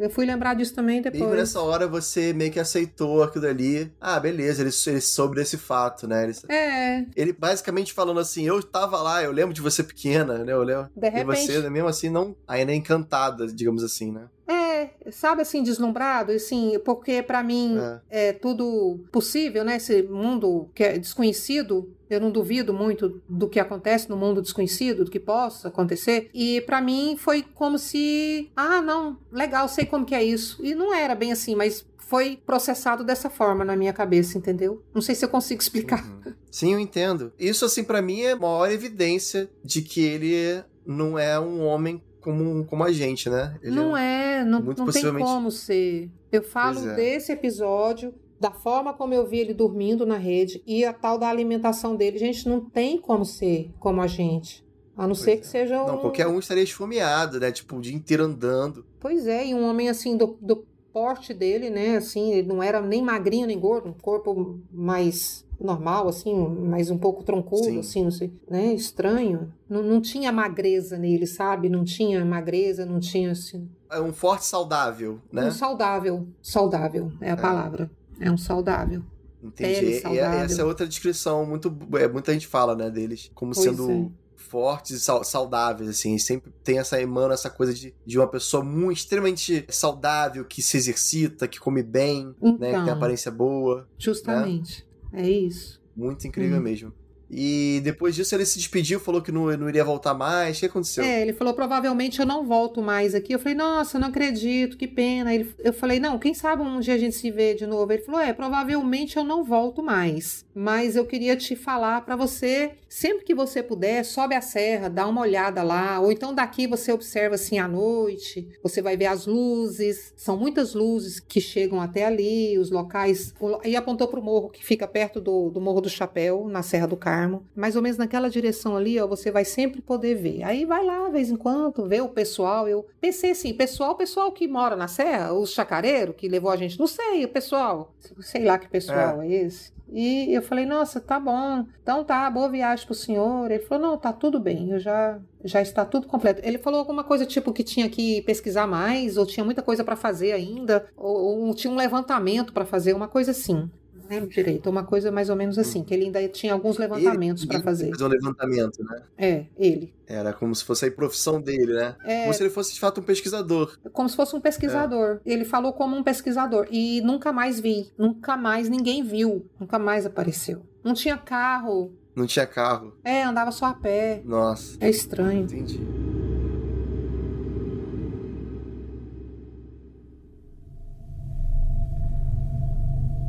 B: Eu fui lembrar disso também depois.
A: E nessa hora você meio que aceitou aquilo ali. Ah, beleza, ele, ele soube desse fato, né? Ele...
B: É, é.
A: Ele basicamente falando assim: eu tava lá, eu lembro de você pequena, né? Eu lembro.
B: De repente.
A: E você, mesmo assim, não. Ainda é encantada, digamos assim, né?
B: É, sabe assim, deslumbrado, assim, porque para mim é. é. tudo possível, né? Esse mundo que é desconhecido, eu não duvido muito do que acontece no mundo desconhecido, do que possa acontecer. E para mim foi como se, ah, não, legal, sei como que é isso. E não era bem assim, mas foi processado dessa forma na minha cabeça, entendeu? Não sei se eu consigo explicar.
A: Uhum. Sim, eu entendo. Isso, assim, para mim é a maior evidência de que ele não é um homem como, como a gente, né?
B: Ele não é, é não, não possivelmente... tem como ser. Eu falo é. desse episódio, da forma como eu vi ele dormindo na rede e a tal da alimentação dele. Gente, não tem como ser como a gente. A não pois ser é. que seja um...
A: Não, qualquer um estaria esfomeado, né? Tipo, o dia inteiro andando.
B: Pois é, e um homem assim do, do porte dele, né? Assim, ele não era nem magrinho nem gordo, um corpo mais normal, assim, mas um pouco troncudo, Sim. assim, não sei, né? Estranho. Não, não tinha magreza nele, sabe? Não tinha magreza, não tinha assim.
A: É um forte saudável, né?
B: Um saudável, saudável é a é. palavra. É um saudável.
A: Entendi. E essa é outra descrição muito, é, muita gente fala, né, deles como pois sendo é fortes e saudáveis, assim. Sempre tem essa emana, essa coisa de, de uma pessoa muito extremamente saudável, que se exercita, que come bem, então, né? Que tem então. aparência boa.
B: Justamente. Né? É isso.
A: Muito incrível hum. mesmo. E depois disso ele se despediu, falou que não, não iria voltar mais. O que aconteceu?
B: É, ele falou: provavelmente eu não volto mais aqui. Eu falei: nossa, não acredito, que pena. Ele, eu falei: não, quem sabe um dia a gente se vê de novo. Ele falou: é, provavelmente eu não volto mais. Mas eu queria te falar para você, sempre que você puder, sobe a serra, dá uma olhada lá. Ou então daqui você observa assim à noite, você vai ver as luzes. São muitas luzes que chegam até ali, os locais. E apontou pro morro que fica perto do, do Morro do Chapéu, na Serra do Carmo Carmo, mais ou menos naquela direção ali, ó, você vai sempre poder ver. Aí vai lá, vez em quando, ver o pessoal. Eu pensei assim, pessoal, pessoal que mora na Serra, os chacareiros que levou a gente, não sei, o pessoal, sei lá que pessoal é, é esse. E eu falei, nossa, tá bom. Então tá, boa viagem pro senhor. Ele falou, não, tá tudo bem, eu já já está tudo completo. Ele falou alguma coisa tipo que tinha que pesquisar mais, ou tinha muita coisa para fazer ainda, ou, ou, tinha um levantamento para fazer, uma coisa assim lembro direito, uma coisa mais ou menos assim, que ele ainda tinha alguns levantamentos para fazer.
A: Fazer um levantamento, né?
B: É, ele.
A: Era como se fosse a profissão dele, né? É, como se ele fosse de fato um pesquisador.
B: Como se fosse um pesquisador. É. Ele falou como um pesquisador e nunca mais vi, nunca mais ninguém viu, nunca mais apareceu. Não tinha carro.
A: Não tinha carro.
B: É, andava só a pé.
A: Nossa.
B: É estranho.
A: Entendi.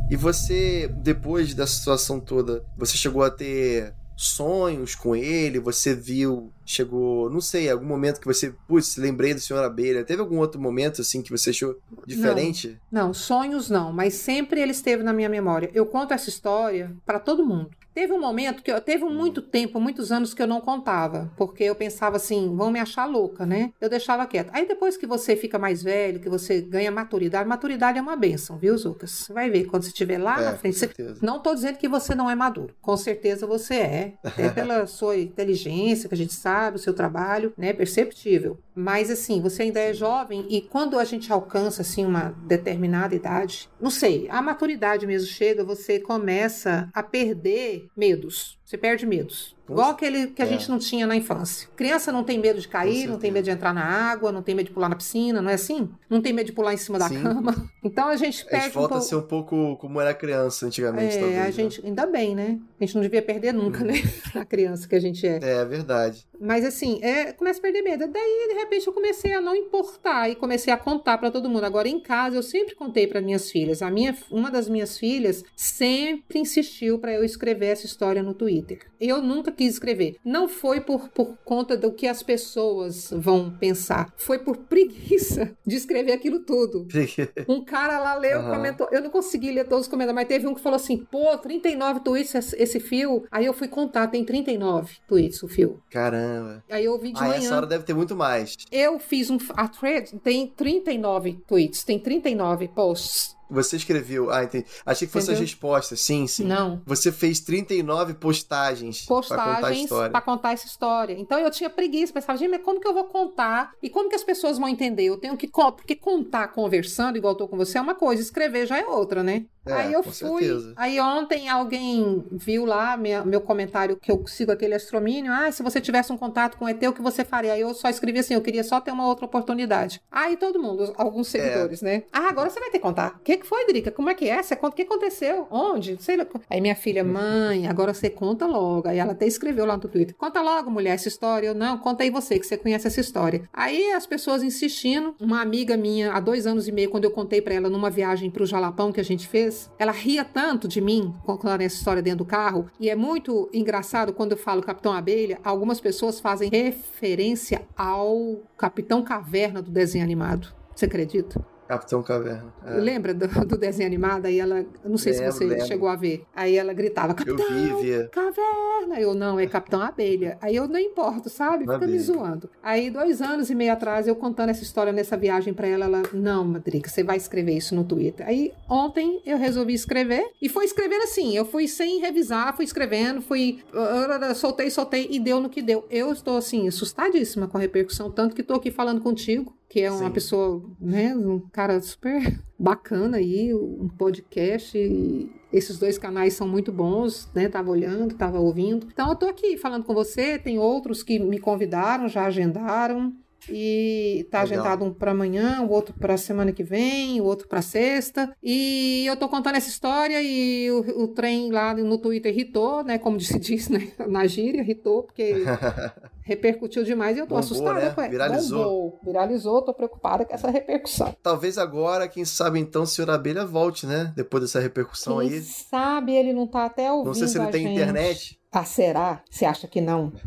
A: E você, depois da situação toda, você chegou a ter sonhos com ele? Você viu, chegou, não sei, algum momento que você, putz, lembrei do Senhor Abelha. Teve algum outro momento assim que você achou diferente?
B: Não, não sonhos não, mas sempre ele esteve na minha memória. Eu conto essa história para todo mundo. Teve um momento que eu teve muito tempo, muitos anos que eu não contava, porque eu pensava assim, vão me achar louca, né? Eu deixava quieto. Aí depois que você fica mais velho, que você ganha maturidade, maturidade é uma benção, viu, Zucas? Você vai ver quando você estiver lá é, na frente. Você... Não tô dizendo que você não é maduro. Com certeza você é, até pela sua inteligência, que a gente sabe, o seu trabalho, né, perceptível. Mas assim, você ainda é jovem e quando a gente alcança assim uma determinada idade, não sei, a maturidade mesmo chega, você começa a perder medos. Você perde medos. Igual aquele que a é. gente não tinha na infância. Criança não tem medo de cair, não tem medo de entrar na água, não tem medo de pular na piscina, não é assim? Não tem medo de pular em cima da Sim. cama. Então a gente perde. A gente
A: volta
B: um
A: pouco... a ser um pouco como era criança antigamente, é, talvez.
B: A né? gente, ainda bem, né? A gente não devia perder nunca, hum. né? A criança que a gente é.
A: É, verdade.
B: Mas assim, é, começa a perder medo. Daí, de repente, eu comecei a não importar e comecei a contar para todo mundo. Agora, em casa, eu sempre contei para minhas filhas. A minha, uma das minhas filhas sempre insistiu para eu escrever essa história no Twitter. Eu nunca quis escrever. Não foi por, por conta do que as pessoas vão pensar. Foi por preguiça de escrever aquilo tudo. um cara lá leu, uhum. comentou. Eu não consegui ler todos os comentários, mas teve um que falou assim: pô, 39 tweets esse fio. Aí eu fui contar, tem 39 tweets o fio.
A: Caramba.
B: Caramba. Aí eu ouvi de
A: ah,
B: manhã.
A: essa hora deve ter muito mais.
B: Eu fiz um. A thread tem 39 tweets, tem 39 posts.
A: Você escreveu. Ah, entendi. Achei que fosse as respostas. Sim, sim.
B: Não.
A: Você fez 39 postagens.
B: Postagens
A: para contar, a história.
B: pra contar essa história. Então eu tinha preguiça. Pensava, gente, mas como que eu vou contar? E como que as pessoas vão entender? Eu tenho que. Porque contar conversando, igual eu tô com você, é uma coisa. Escrever já é outra, né?
A: É,
B: aí eu
A: fui.
B: Certeza. Aí ontem alguém viu lá minha, meu comentário que eu sigo aquele astromínio. Ah, se você tivesse um contato com o ET, o que você faria? Aí eu só escrevi assim: eu queria só ter uma outra oportunidade. Aí todo mundo, alguns é. seguidores, é. né? Ah, agora você vai ter que contar. O que, que foi, Drica? Como é que é? Você conta o que aconteceu? Onde? Sei lá. Aí minha filha, mãe, agora você conta logo. Aí ela até escreveu lá no Twitter: conta logo, mulher, essa história. Eu não, conta aí você, que você conhece essa história. Aí as pessoas insistindo. Uma amiga minha, há dois anos e meio, quando eu contei para ela numa viagem pro Jalapão que a gente fez, ela ria tanto de mim contando essa história dentro do carro. E é muito engraçado quando eu falo Capitão Abelha, algumas pessoas fazem referência ao Capitão Caverna do desenho animado. Você acredita?
A: Capitão Caverna.
B: É. Lembra do, do, desenho animado? Aí ela, não sei lembro, se você lembro. chegou a ver. Aí ela gritava, Capitão eu vi, Caverna. Eu, não, é Capitão Abelha. Aí eu não importo, sabe? Fica Abelha. me zoando. Aí, dois anos e meio atrás, eu contando essa história nessa viagem para ela, ela, não, Madriga, você vai escrever isso no Twitter. Aí, ontem, eu resolvi escrever. E foi escrevendo assim, eu fui sem revisar, fui escrevendo, fui, soltei, soltei e deu no que deu. Eu estou, assim, assustadíssima com a repercussão, tanto que estou aqui falando contigo que é uma Sim. pessoa, né, um cara super bacana aí, um podcast. esses dois canais são muito bons, né? Tava olhando, tava ouvindo. Então eu tô aqui falando com você, tem outros que me convidaram, já agendaram. E tá Legal. agendado um para amanhã, o outro para semana que vem, o outro para sexta. E eu tô contando essa história e o, o trem lá no Twitter irritou, né? Como se diz né? na gíria, irritou, porque repercutiu demais e eu tô Bombou, assustada né? com ela.
A: Viralizou.
B: Bombou. Viralizou, tô preocupada com essa repercussão.
A: Talvez agora, quem sabe então, o senhor Abelha volte, né? Depois dessa repercussão
B: quem
A: aí.
B: sabe ele não tá até ouvindo
A: Não sei se ele tem
B: gente.
A: internet.
B: Ah, será? Você acha que não?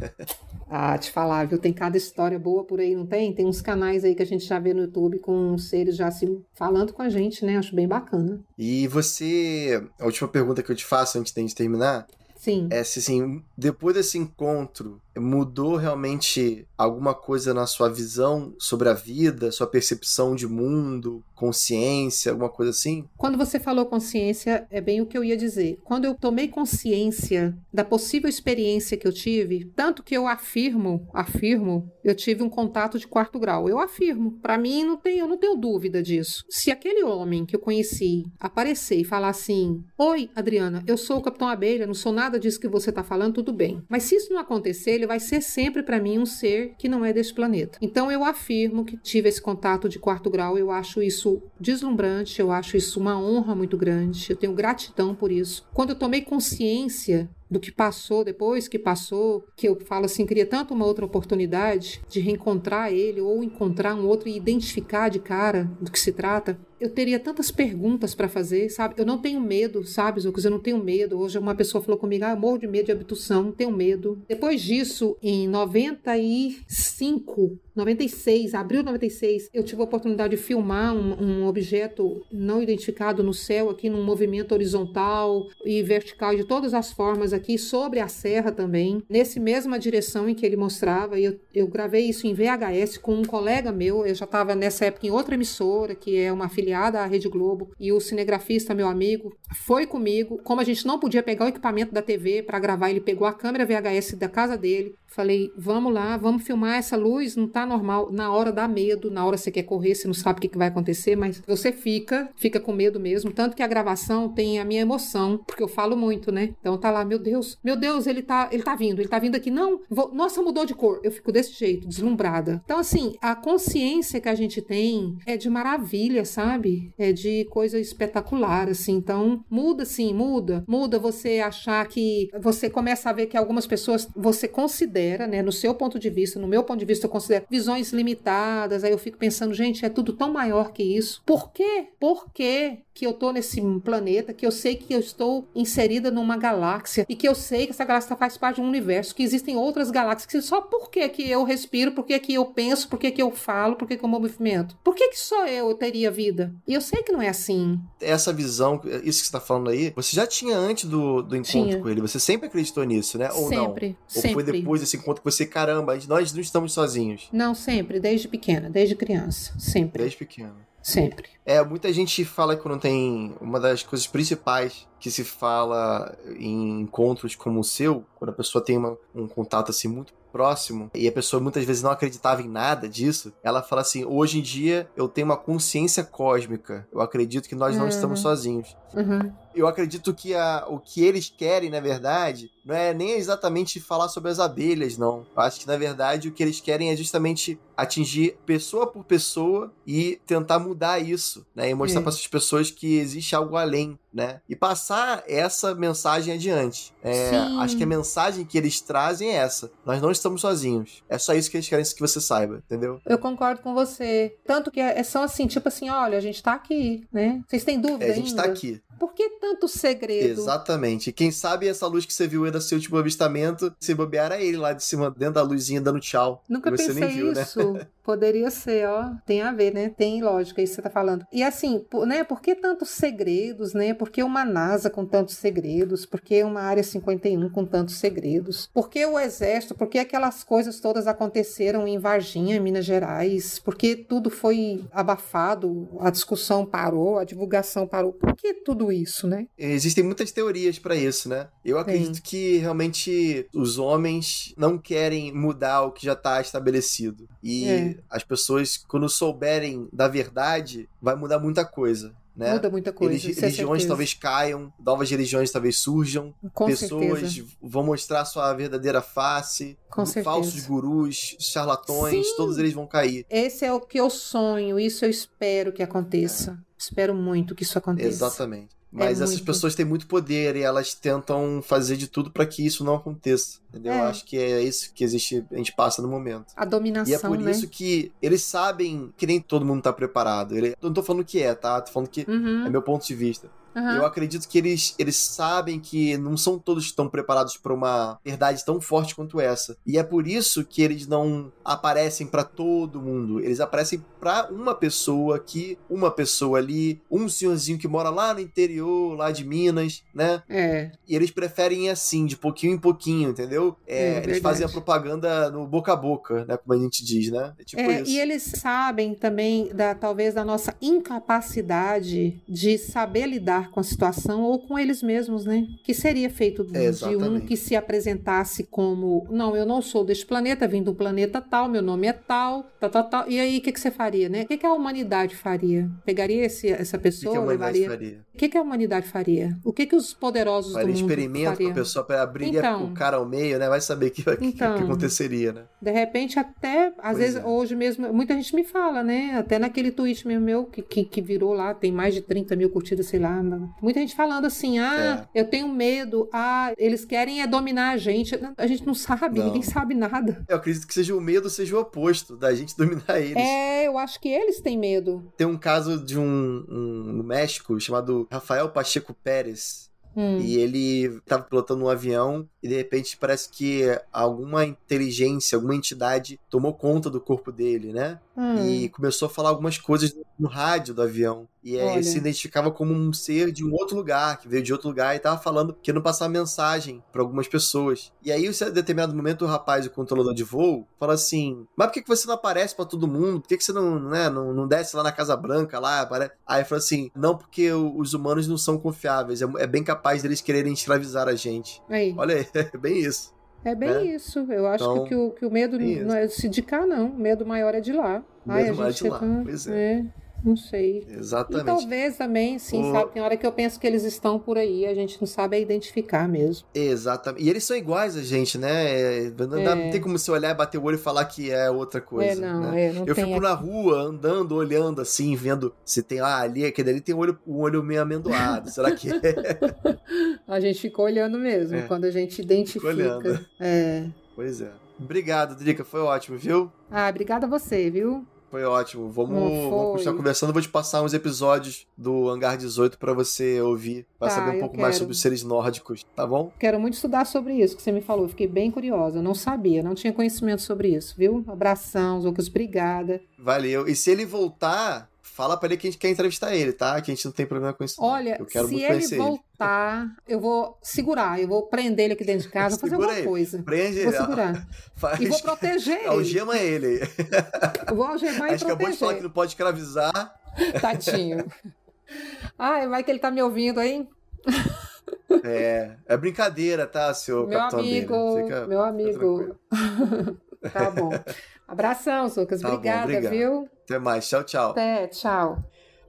B: Ah, te falar, viu? Tem cada história boa por aí, não tem? Tem uns canais aí que a gente já vê no YouTube com seres já se falando com a gente, né? Acho bem bacana.
A: E você. A última pergunta que eu te faço antes de terminar
B: Sim.
A: É, se assim, depois desse encontro, mudou realmente alguma coisa na sua visão sobre a vida, sua percepção de mundo, consciência, alguma coisa assim?
B: Quando você falou consciência, é bem o que eu ia dizer. Quando eu tomei consciência da possível experiência que eu tive, tanto que eu afirmo, afirmo, eu tive um contato de quarto grau. Eu afirmo. Para mim, não tem, eu não tenho dúvida disso. Se aquele homem que eu conheci aparecer e falar assim: Oi, Adriana, eu sou o Capitão Abelha, não sou nada disso que você tá falando, tudo bem. Mas se isso não acontecer, ele vai ser sempre para mim um ser que não é deste planeta. Então eu afirmo que tive esse contato de quarto grau, eu acho isso deslumbrante, eu acho isso uma honra muito grande, eu tenho gratidão por isso. Quando eu tomei consciência do que passou depois que passou, que eu falo assim, queria tanto uma outra oportunidade de reencontrar ele ou encontrar um outro e identificar de cara do que se trata. Eu teria tantas perguntas para fazer, sabe? Eu não tenho medo, sabe, Zucas? Eu não tenho medo. Hoje uma pessoa falou comigo, ah, eu morro de medo de abdução, não tenho medo. Depois disso, em 95, 96, abril de 96, eu tive a oportunidade de filmar um, um, objeto não identificado no céu, aqui num movimento horizontal e vertical de todas as formas aqui sobre a serra também, nesse mesma direção em que ele mostrava. E eu, eu gravei isso em VHS com um colega meu. Eu já estava nessa época em outra emissora, que é uma afiliada à Rede Globo, e o cinegrafista, meu amigo, foi comigo. Como a gente não podia pegar o equipamento da TV para gravar, ele pegou a câmera VHS da casa dele. Falei, vamos lá, vamos filmar essa luz, não tá normal. Na hora dá medo, na hora você quer correr, você não sabe o que, que vai acontecer, mas você fica, fica com medo mesmo. Tanto que a gravação tem a minha emoção, porque eu falo muito, né? Então tá lá, meu Deus Deus, meu Deus, ele tá, ele tá vindo, ele tá vindo aqui. Não, vou, nossa, mudou de cor. Eu fico desse jeito, deslumbrada. Então, assim, a consciência que a gente tem é de maravilha, sabe? É de coisa espetacular, assim. Então, muda sim, muda. Muda você achar que você começa a ver que algumas pessoas você considera, né, no seu ponto de vista, no meu ponto de vista, eu considero visões limitadas. Aí eu fico pensando, gente, é tudo tão maior que isso. Por quê? Por quê que eu tô nesse planeta, que eu sei que eu estou inserida numa galáxia e que eu sei que essa galáxia faz parte de um universo, que existem outras galáxias, que só por que, que eu respiro, por que, que eu penso, por que, que eu falo, por que, que eu movimento? Por que, que só eu teria vida? E eu sei que não é assim.
A: Essa visão, isso que você tá falando aí, você já tinha antes do, do encontro tinha. com ele, você sempre acreditou nisso, né? Ou
B: sempre,
A: não?
B: Ou sempre.
A: foi depois desse encontro que você, caramba, nós não estamos sozinhos?
B: Não, sempre, desde pequena, desde criança, sempre.
A: Desde pequena.
B: Sempre.
A: É, muita gente fala que não tem. Uma das coisas principais que se fala em encontros como o seu, quando a pessoa tem uma, um contato assim muito próximo e a pessoa muitas vezes não acreditava em nada disso, ela fala assim: hoje em dia eu tenho uma consciência cósmica. Eu acredito que nós não uhum. estamos sozinhos.
B: Uhum.
A: Eu acredito que a, o que eles querem, na verdade, não é nem exatamente falar sobre as abelhas, não. Eu acho que, na verdade, o que eles querem é justamente atingir pessoa por pessoa e tentar mudar isso, né? E mostrar é. para essas pessoas que existe algo além, né? E passar essa mensagem adiante. É, acho que a mensagem que eles trazem é essa. Nós não estamos sozinhos. É só isso que eles querem que você saiba, entendeu?
B: Eu concordo com você. Tanto que é, é são assim, tipo assim, olha, a gente tá aqui, né? Vocês têm dúvida
A: é, a gente
B: ainda?
A: tá aqui.
B: Por que tanto segredo?
A: Exatamente. Quem sabe essa luz que você viu aí do seu último avistamento, se bobear era ele lá de cima, dentro da luzinha, dando tchau.
B: Nunca
A: você
B: pensei
A: viu,
B: isso.
A: Né?
B: Poderia ser, ó. Tem a ver, né? Tem lógica isso que você tá falando. E assim, por, né? Por que tantos segredos, né? Por que uma NASA com tantos segredos? Por que uma Área 51 com tantos segredos? Por que o Exército? Por que aquelas coisas todas aconteceram em Varginha, Minas Gerais? Por que tudo foi abafado? A discussão parou, a divulgação parou. Por que tudo isso, né?
A: Existem muitas teorias para isso, né? Eu acredito Sim. que realmente os homens não querem mudar o que já está estabelecido. E é. As pessoas, quando souberem da verdade, vai mudar muita coisa. Né?
B: Muda muita coisa.
A: Religi é religiões talvez caiam, novas religiões talvez surjam,
B: Com
A: pessoas
B: certeza.
A: vão mostrar sua verdadeira face,
B: Com
A: falsos
B: certeza.
A: gurus, charlatões,
B: Sim.
A: todos eles vão cair.
B: Esse é o que eu sonho, isso eu espero que aconteça. Espero muito que isso aconteça.
A: Exatamente. Mas
B: É
A: essas
B: muito.
A: pessoas têm muito poder e elas tentam fazer de tudo para que isso não aconteça. Entendeu?
B: É.
A: Eu acho que é isso que existe, a gente passa no momento.
B: A dominação,
A: E é por
B: né?
A: isso que eles sabem que nem todo mundo tá preparado. Ele, eu não tô falando que é, tá? Tô falando que
B: Uhum.
A: é meu ponto de vista. Uhum. Eu acredito que eles, eles sabem que não são todos tão preparados para uma verdade tão forte quanto essa. E é por isso que eles não aparecem para todo mundo. Eles aparecem para uma pessoa aqui, uma pessoa ali, um senhorzinho que mora lá no interior, lá de Minas, né?
B: É.
A: E eles preferem ir assim, de pouquinho em pouquinho, entendeu? É, é eles fazem a propaganda no boca a boca, né? Como a gente diz, né?
B: É tipo é, isso. E eles sabem também, da, talvez, da nossa incapacidade de saber lidar com a situação ou com eles mesmos, né? Que seria feito é, de um que se apresentasse como: não, eu não sou deste planeta, vim do planeta tal, meu nome é tal, tal, tal, tal. E aí, o que, que você faria, né? O que, que a humanidade faria? Pegaria esse, essa pessoa, que que levaria. Faria? O que, que a humanidade faria? O que, que os poderosos faria do mundo
A: experimento
B: faria?
A: com a pessoa para abrir então, o cara ao meio, né? Vai saber o que, então, que, aconteceria, né?
B: De repente, até, às pois vezes, é. hoje mesmo, muita gente me fala, né? Até naquele tweet meu, meu que, que, que, virou lá, tem mais de 30 mil curtidas, sei lá. Muita gente falando assim, ah, é. eu tenho medo, ah, eles querem é dominar a gente. A gente não sabe, não. ninguém sabe nada.
A: Eu acredito que seja o medo, seja o oposto, da gente dominar eles.
B: É, eu acho que eles têm medo.
A: Tem um caso de um, um no México chamado Rafael Pacheco Pérez. Hum. E ele estava pilotando um avião e de repente parece que alguma inteligência, alguma entidade tomou conta do corpo dele, né? Hum. E começou a falar algumas coisas no rádio do avião. E aí ele se identificava como um ser de um outro lugar, que veio de outro lugar e tava falando que não passar mensagem para algumas pessoas. E aí, em determinado momento, o rapaz, o controlador de voo, fala assim: Mas por que, que você não aparece para todo mundo? Por que, que você não, né, não, não desce lá na Casa Branca lá? Aí fala assim: Não, porque os humanos não são confiáveis. É, é bem capaz deles quererem escravizar a gente.
B: Aí.
A: Olha aí, é bem isso.
B: É bem né? isso. Eu acho então, que, o, que o medo não é se de cá, não. O medo maior é de lá.
A: O medo Ai, maior é de lá. Tá... Pois é. é.
B: Não sei.
A: Exatamente.
B: E talvez também, sim, o... sabe? Tem hora que eu penso que eles estão por aí, a gente não sabe identificar mesmo.
A: Exatamente. E eles são iguais a gente, né? É, não, é. não tem como você olhar, bater o olho e falar que é outra coisa. É,
B: não,
A: né?
B: é, não
A: eu fico
B: aqui.
A: na rua, andando, olhando assim, vendo se tem ah, ali, aquele ali tem um olho, um olho meio amendoado. Será que é?
B: a gente ficou olhando mesmo, é. quando a gente identifica. olhando. É.
A: Pois é. Obrigado, Drica, foi ótimo, viu?
B: Ah, obrigada a você, viu?
A: Foi ótimo. Vamos, vamos continuar conversando. Vou te passar uns episódios do Hangar 18 para você ouvir, para tá, saber um pouco quero. mais sobre os seres nórdicos, tá bom?
B: Quero muito estudar sobre isso que você me falou. Fiquei bem curiosa. Não sabia, não tinha conhecimento sobre isso, viu? Abração, Lucas. Obrigada.
A: Valeu. E se ele voltar, fala pra ele que a gente quer entrevistar ele, tá? Que a gente não tem problema com isso.
B: Olha, eu quero se muito ele voltar, ele. eu vou segurar, eu vou prender ele aqui dentro de casa, fazer alguma ele. coisa.
A: Prende
B: vou ele. segurar. Faz... E vou proteger ele.
A: Algema ele.
B: Eu vou algemar
A: e
B: proteger. A gente
A: acabou de falar que não pode escravizar.
B: Tadinho. Ai, vai que ele tá me ouvindo aí.
A: É, é brincadeira, tá, seu
B: meu
A: capitão
B: amigo,
A: Fica,
B: meu amigo. tá bom. Abração, Lucas. Tá Obrigada, bom, viu?
A: Até mais. Tchau, tchau.
B: Até, tchau.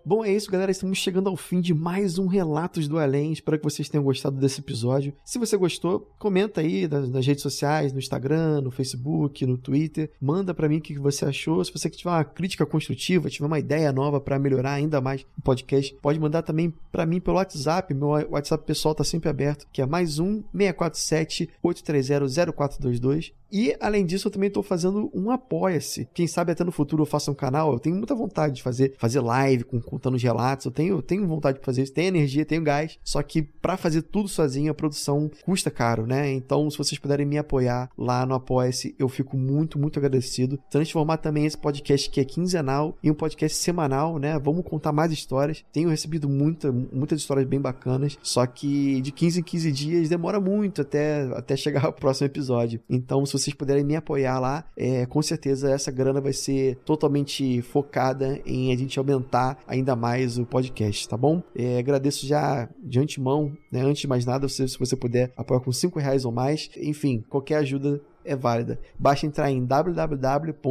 C: Bom, é isso, galera. Estamos chegando ao fim de mais um Relatos do Além. Espero que vocês tenham gostado desse episódio. Se você gostou, comenta aí nas, nas redes sociais, no Instagram, no Facebook, no Twitter. Manda para mim o que você achou. Se você tiver uma crítica construtiva, tiver uma ideia nova para melhorar ainda mais o podcast, pode mandar também para mim pelo WhatsApp. Meu WhatsApp pessoal tá sempre aberto, que é mais um 647 830 0422. E, além disso, eu também estou fazendo um Apoia-se. Quem sabe até no futuro eu faça um canal. Eu tenho muita vontade de fazer, fazer live com, contando os relatos. Eu tenho, tenho vontade de fazer isso. Tenho energia, tenho gás. Só que para fazer tudo sozinho, a produção custa caro, né? Então, se vocês puderem me apoiar lá no Apoia-se, eu fico muito, muito agradecido. Transformar também esse podcast que é quinzenal em um podcast semanal, né? Vamos contar mais histórias. Tenho recebido muita, muitas histórias bem bacanas. Só que de 15 em 15 dias demora muito até, até chegar ao próximo episódio. Então, se vocês puderem me apoiar lá, é, com certeza essa grana vai ser totalmente focada em a gente aumentar ainda mais o podcast, tá bom? É, agradeço já de antemão, né? Antes de mais nada, se, se você puder apoiar com 5 reais ou mais, enfim, qualquer ajuda é válida. Basta entrar em www.apoia.se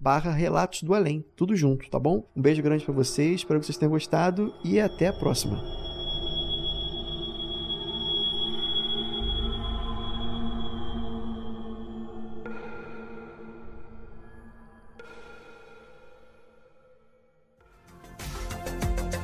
C: barra Relatos do Além. Tudo junto, tá bom? Um beijo grande para vocês, espero que vocês tenham gostado e até a próxima.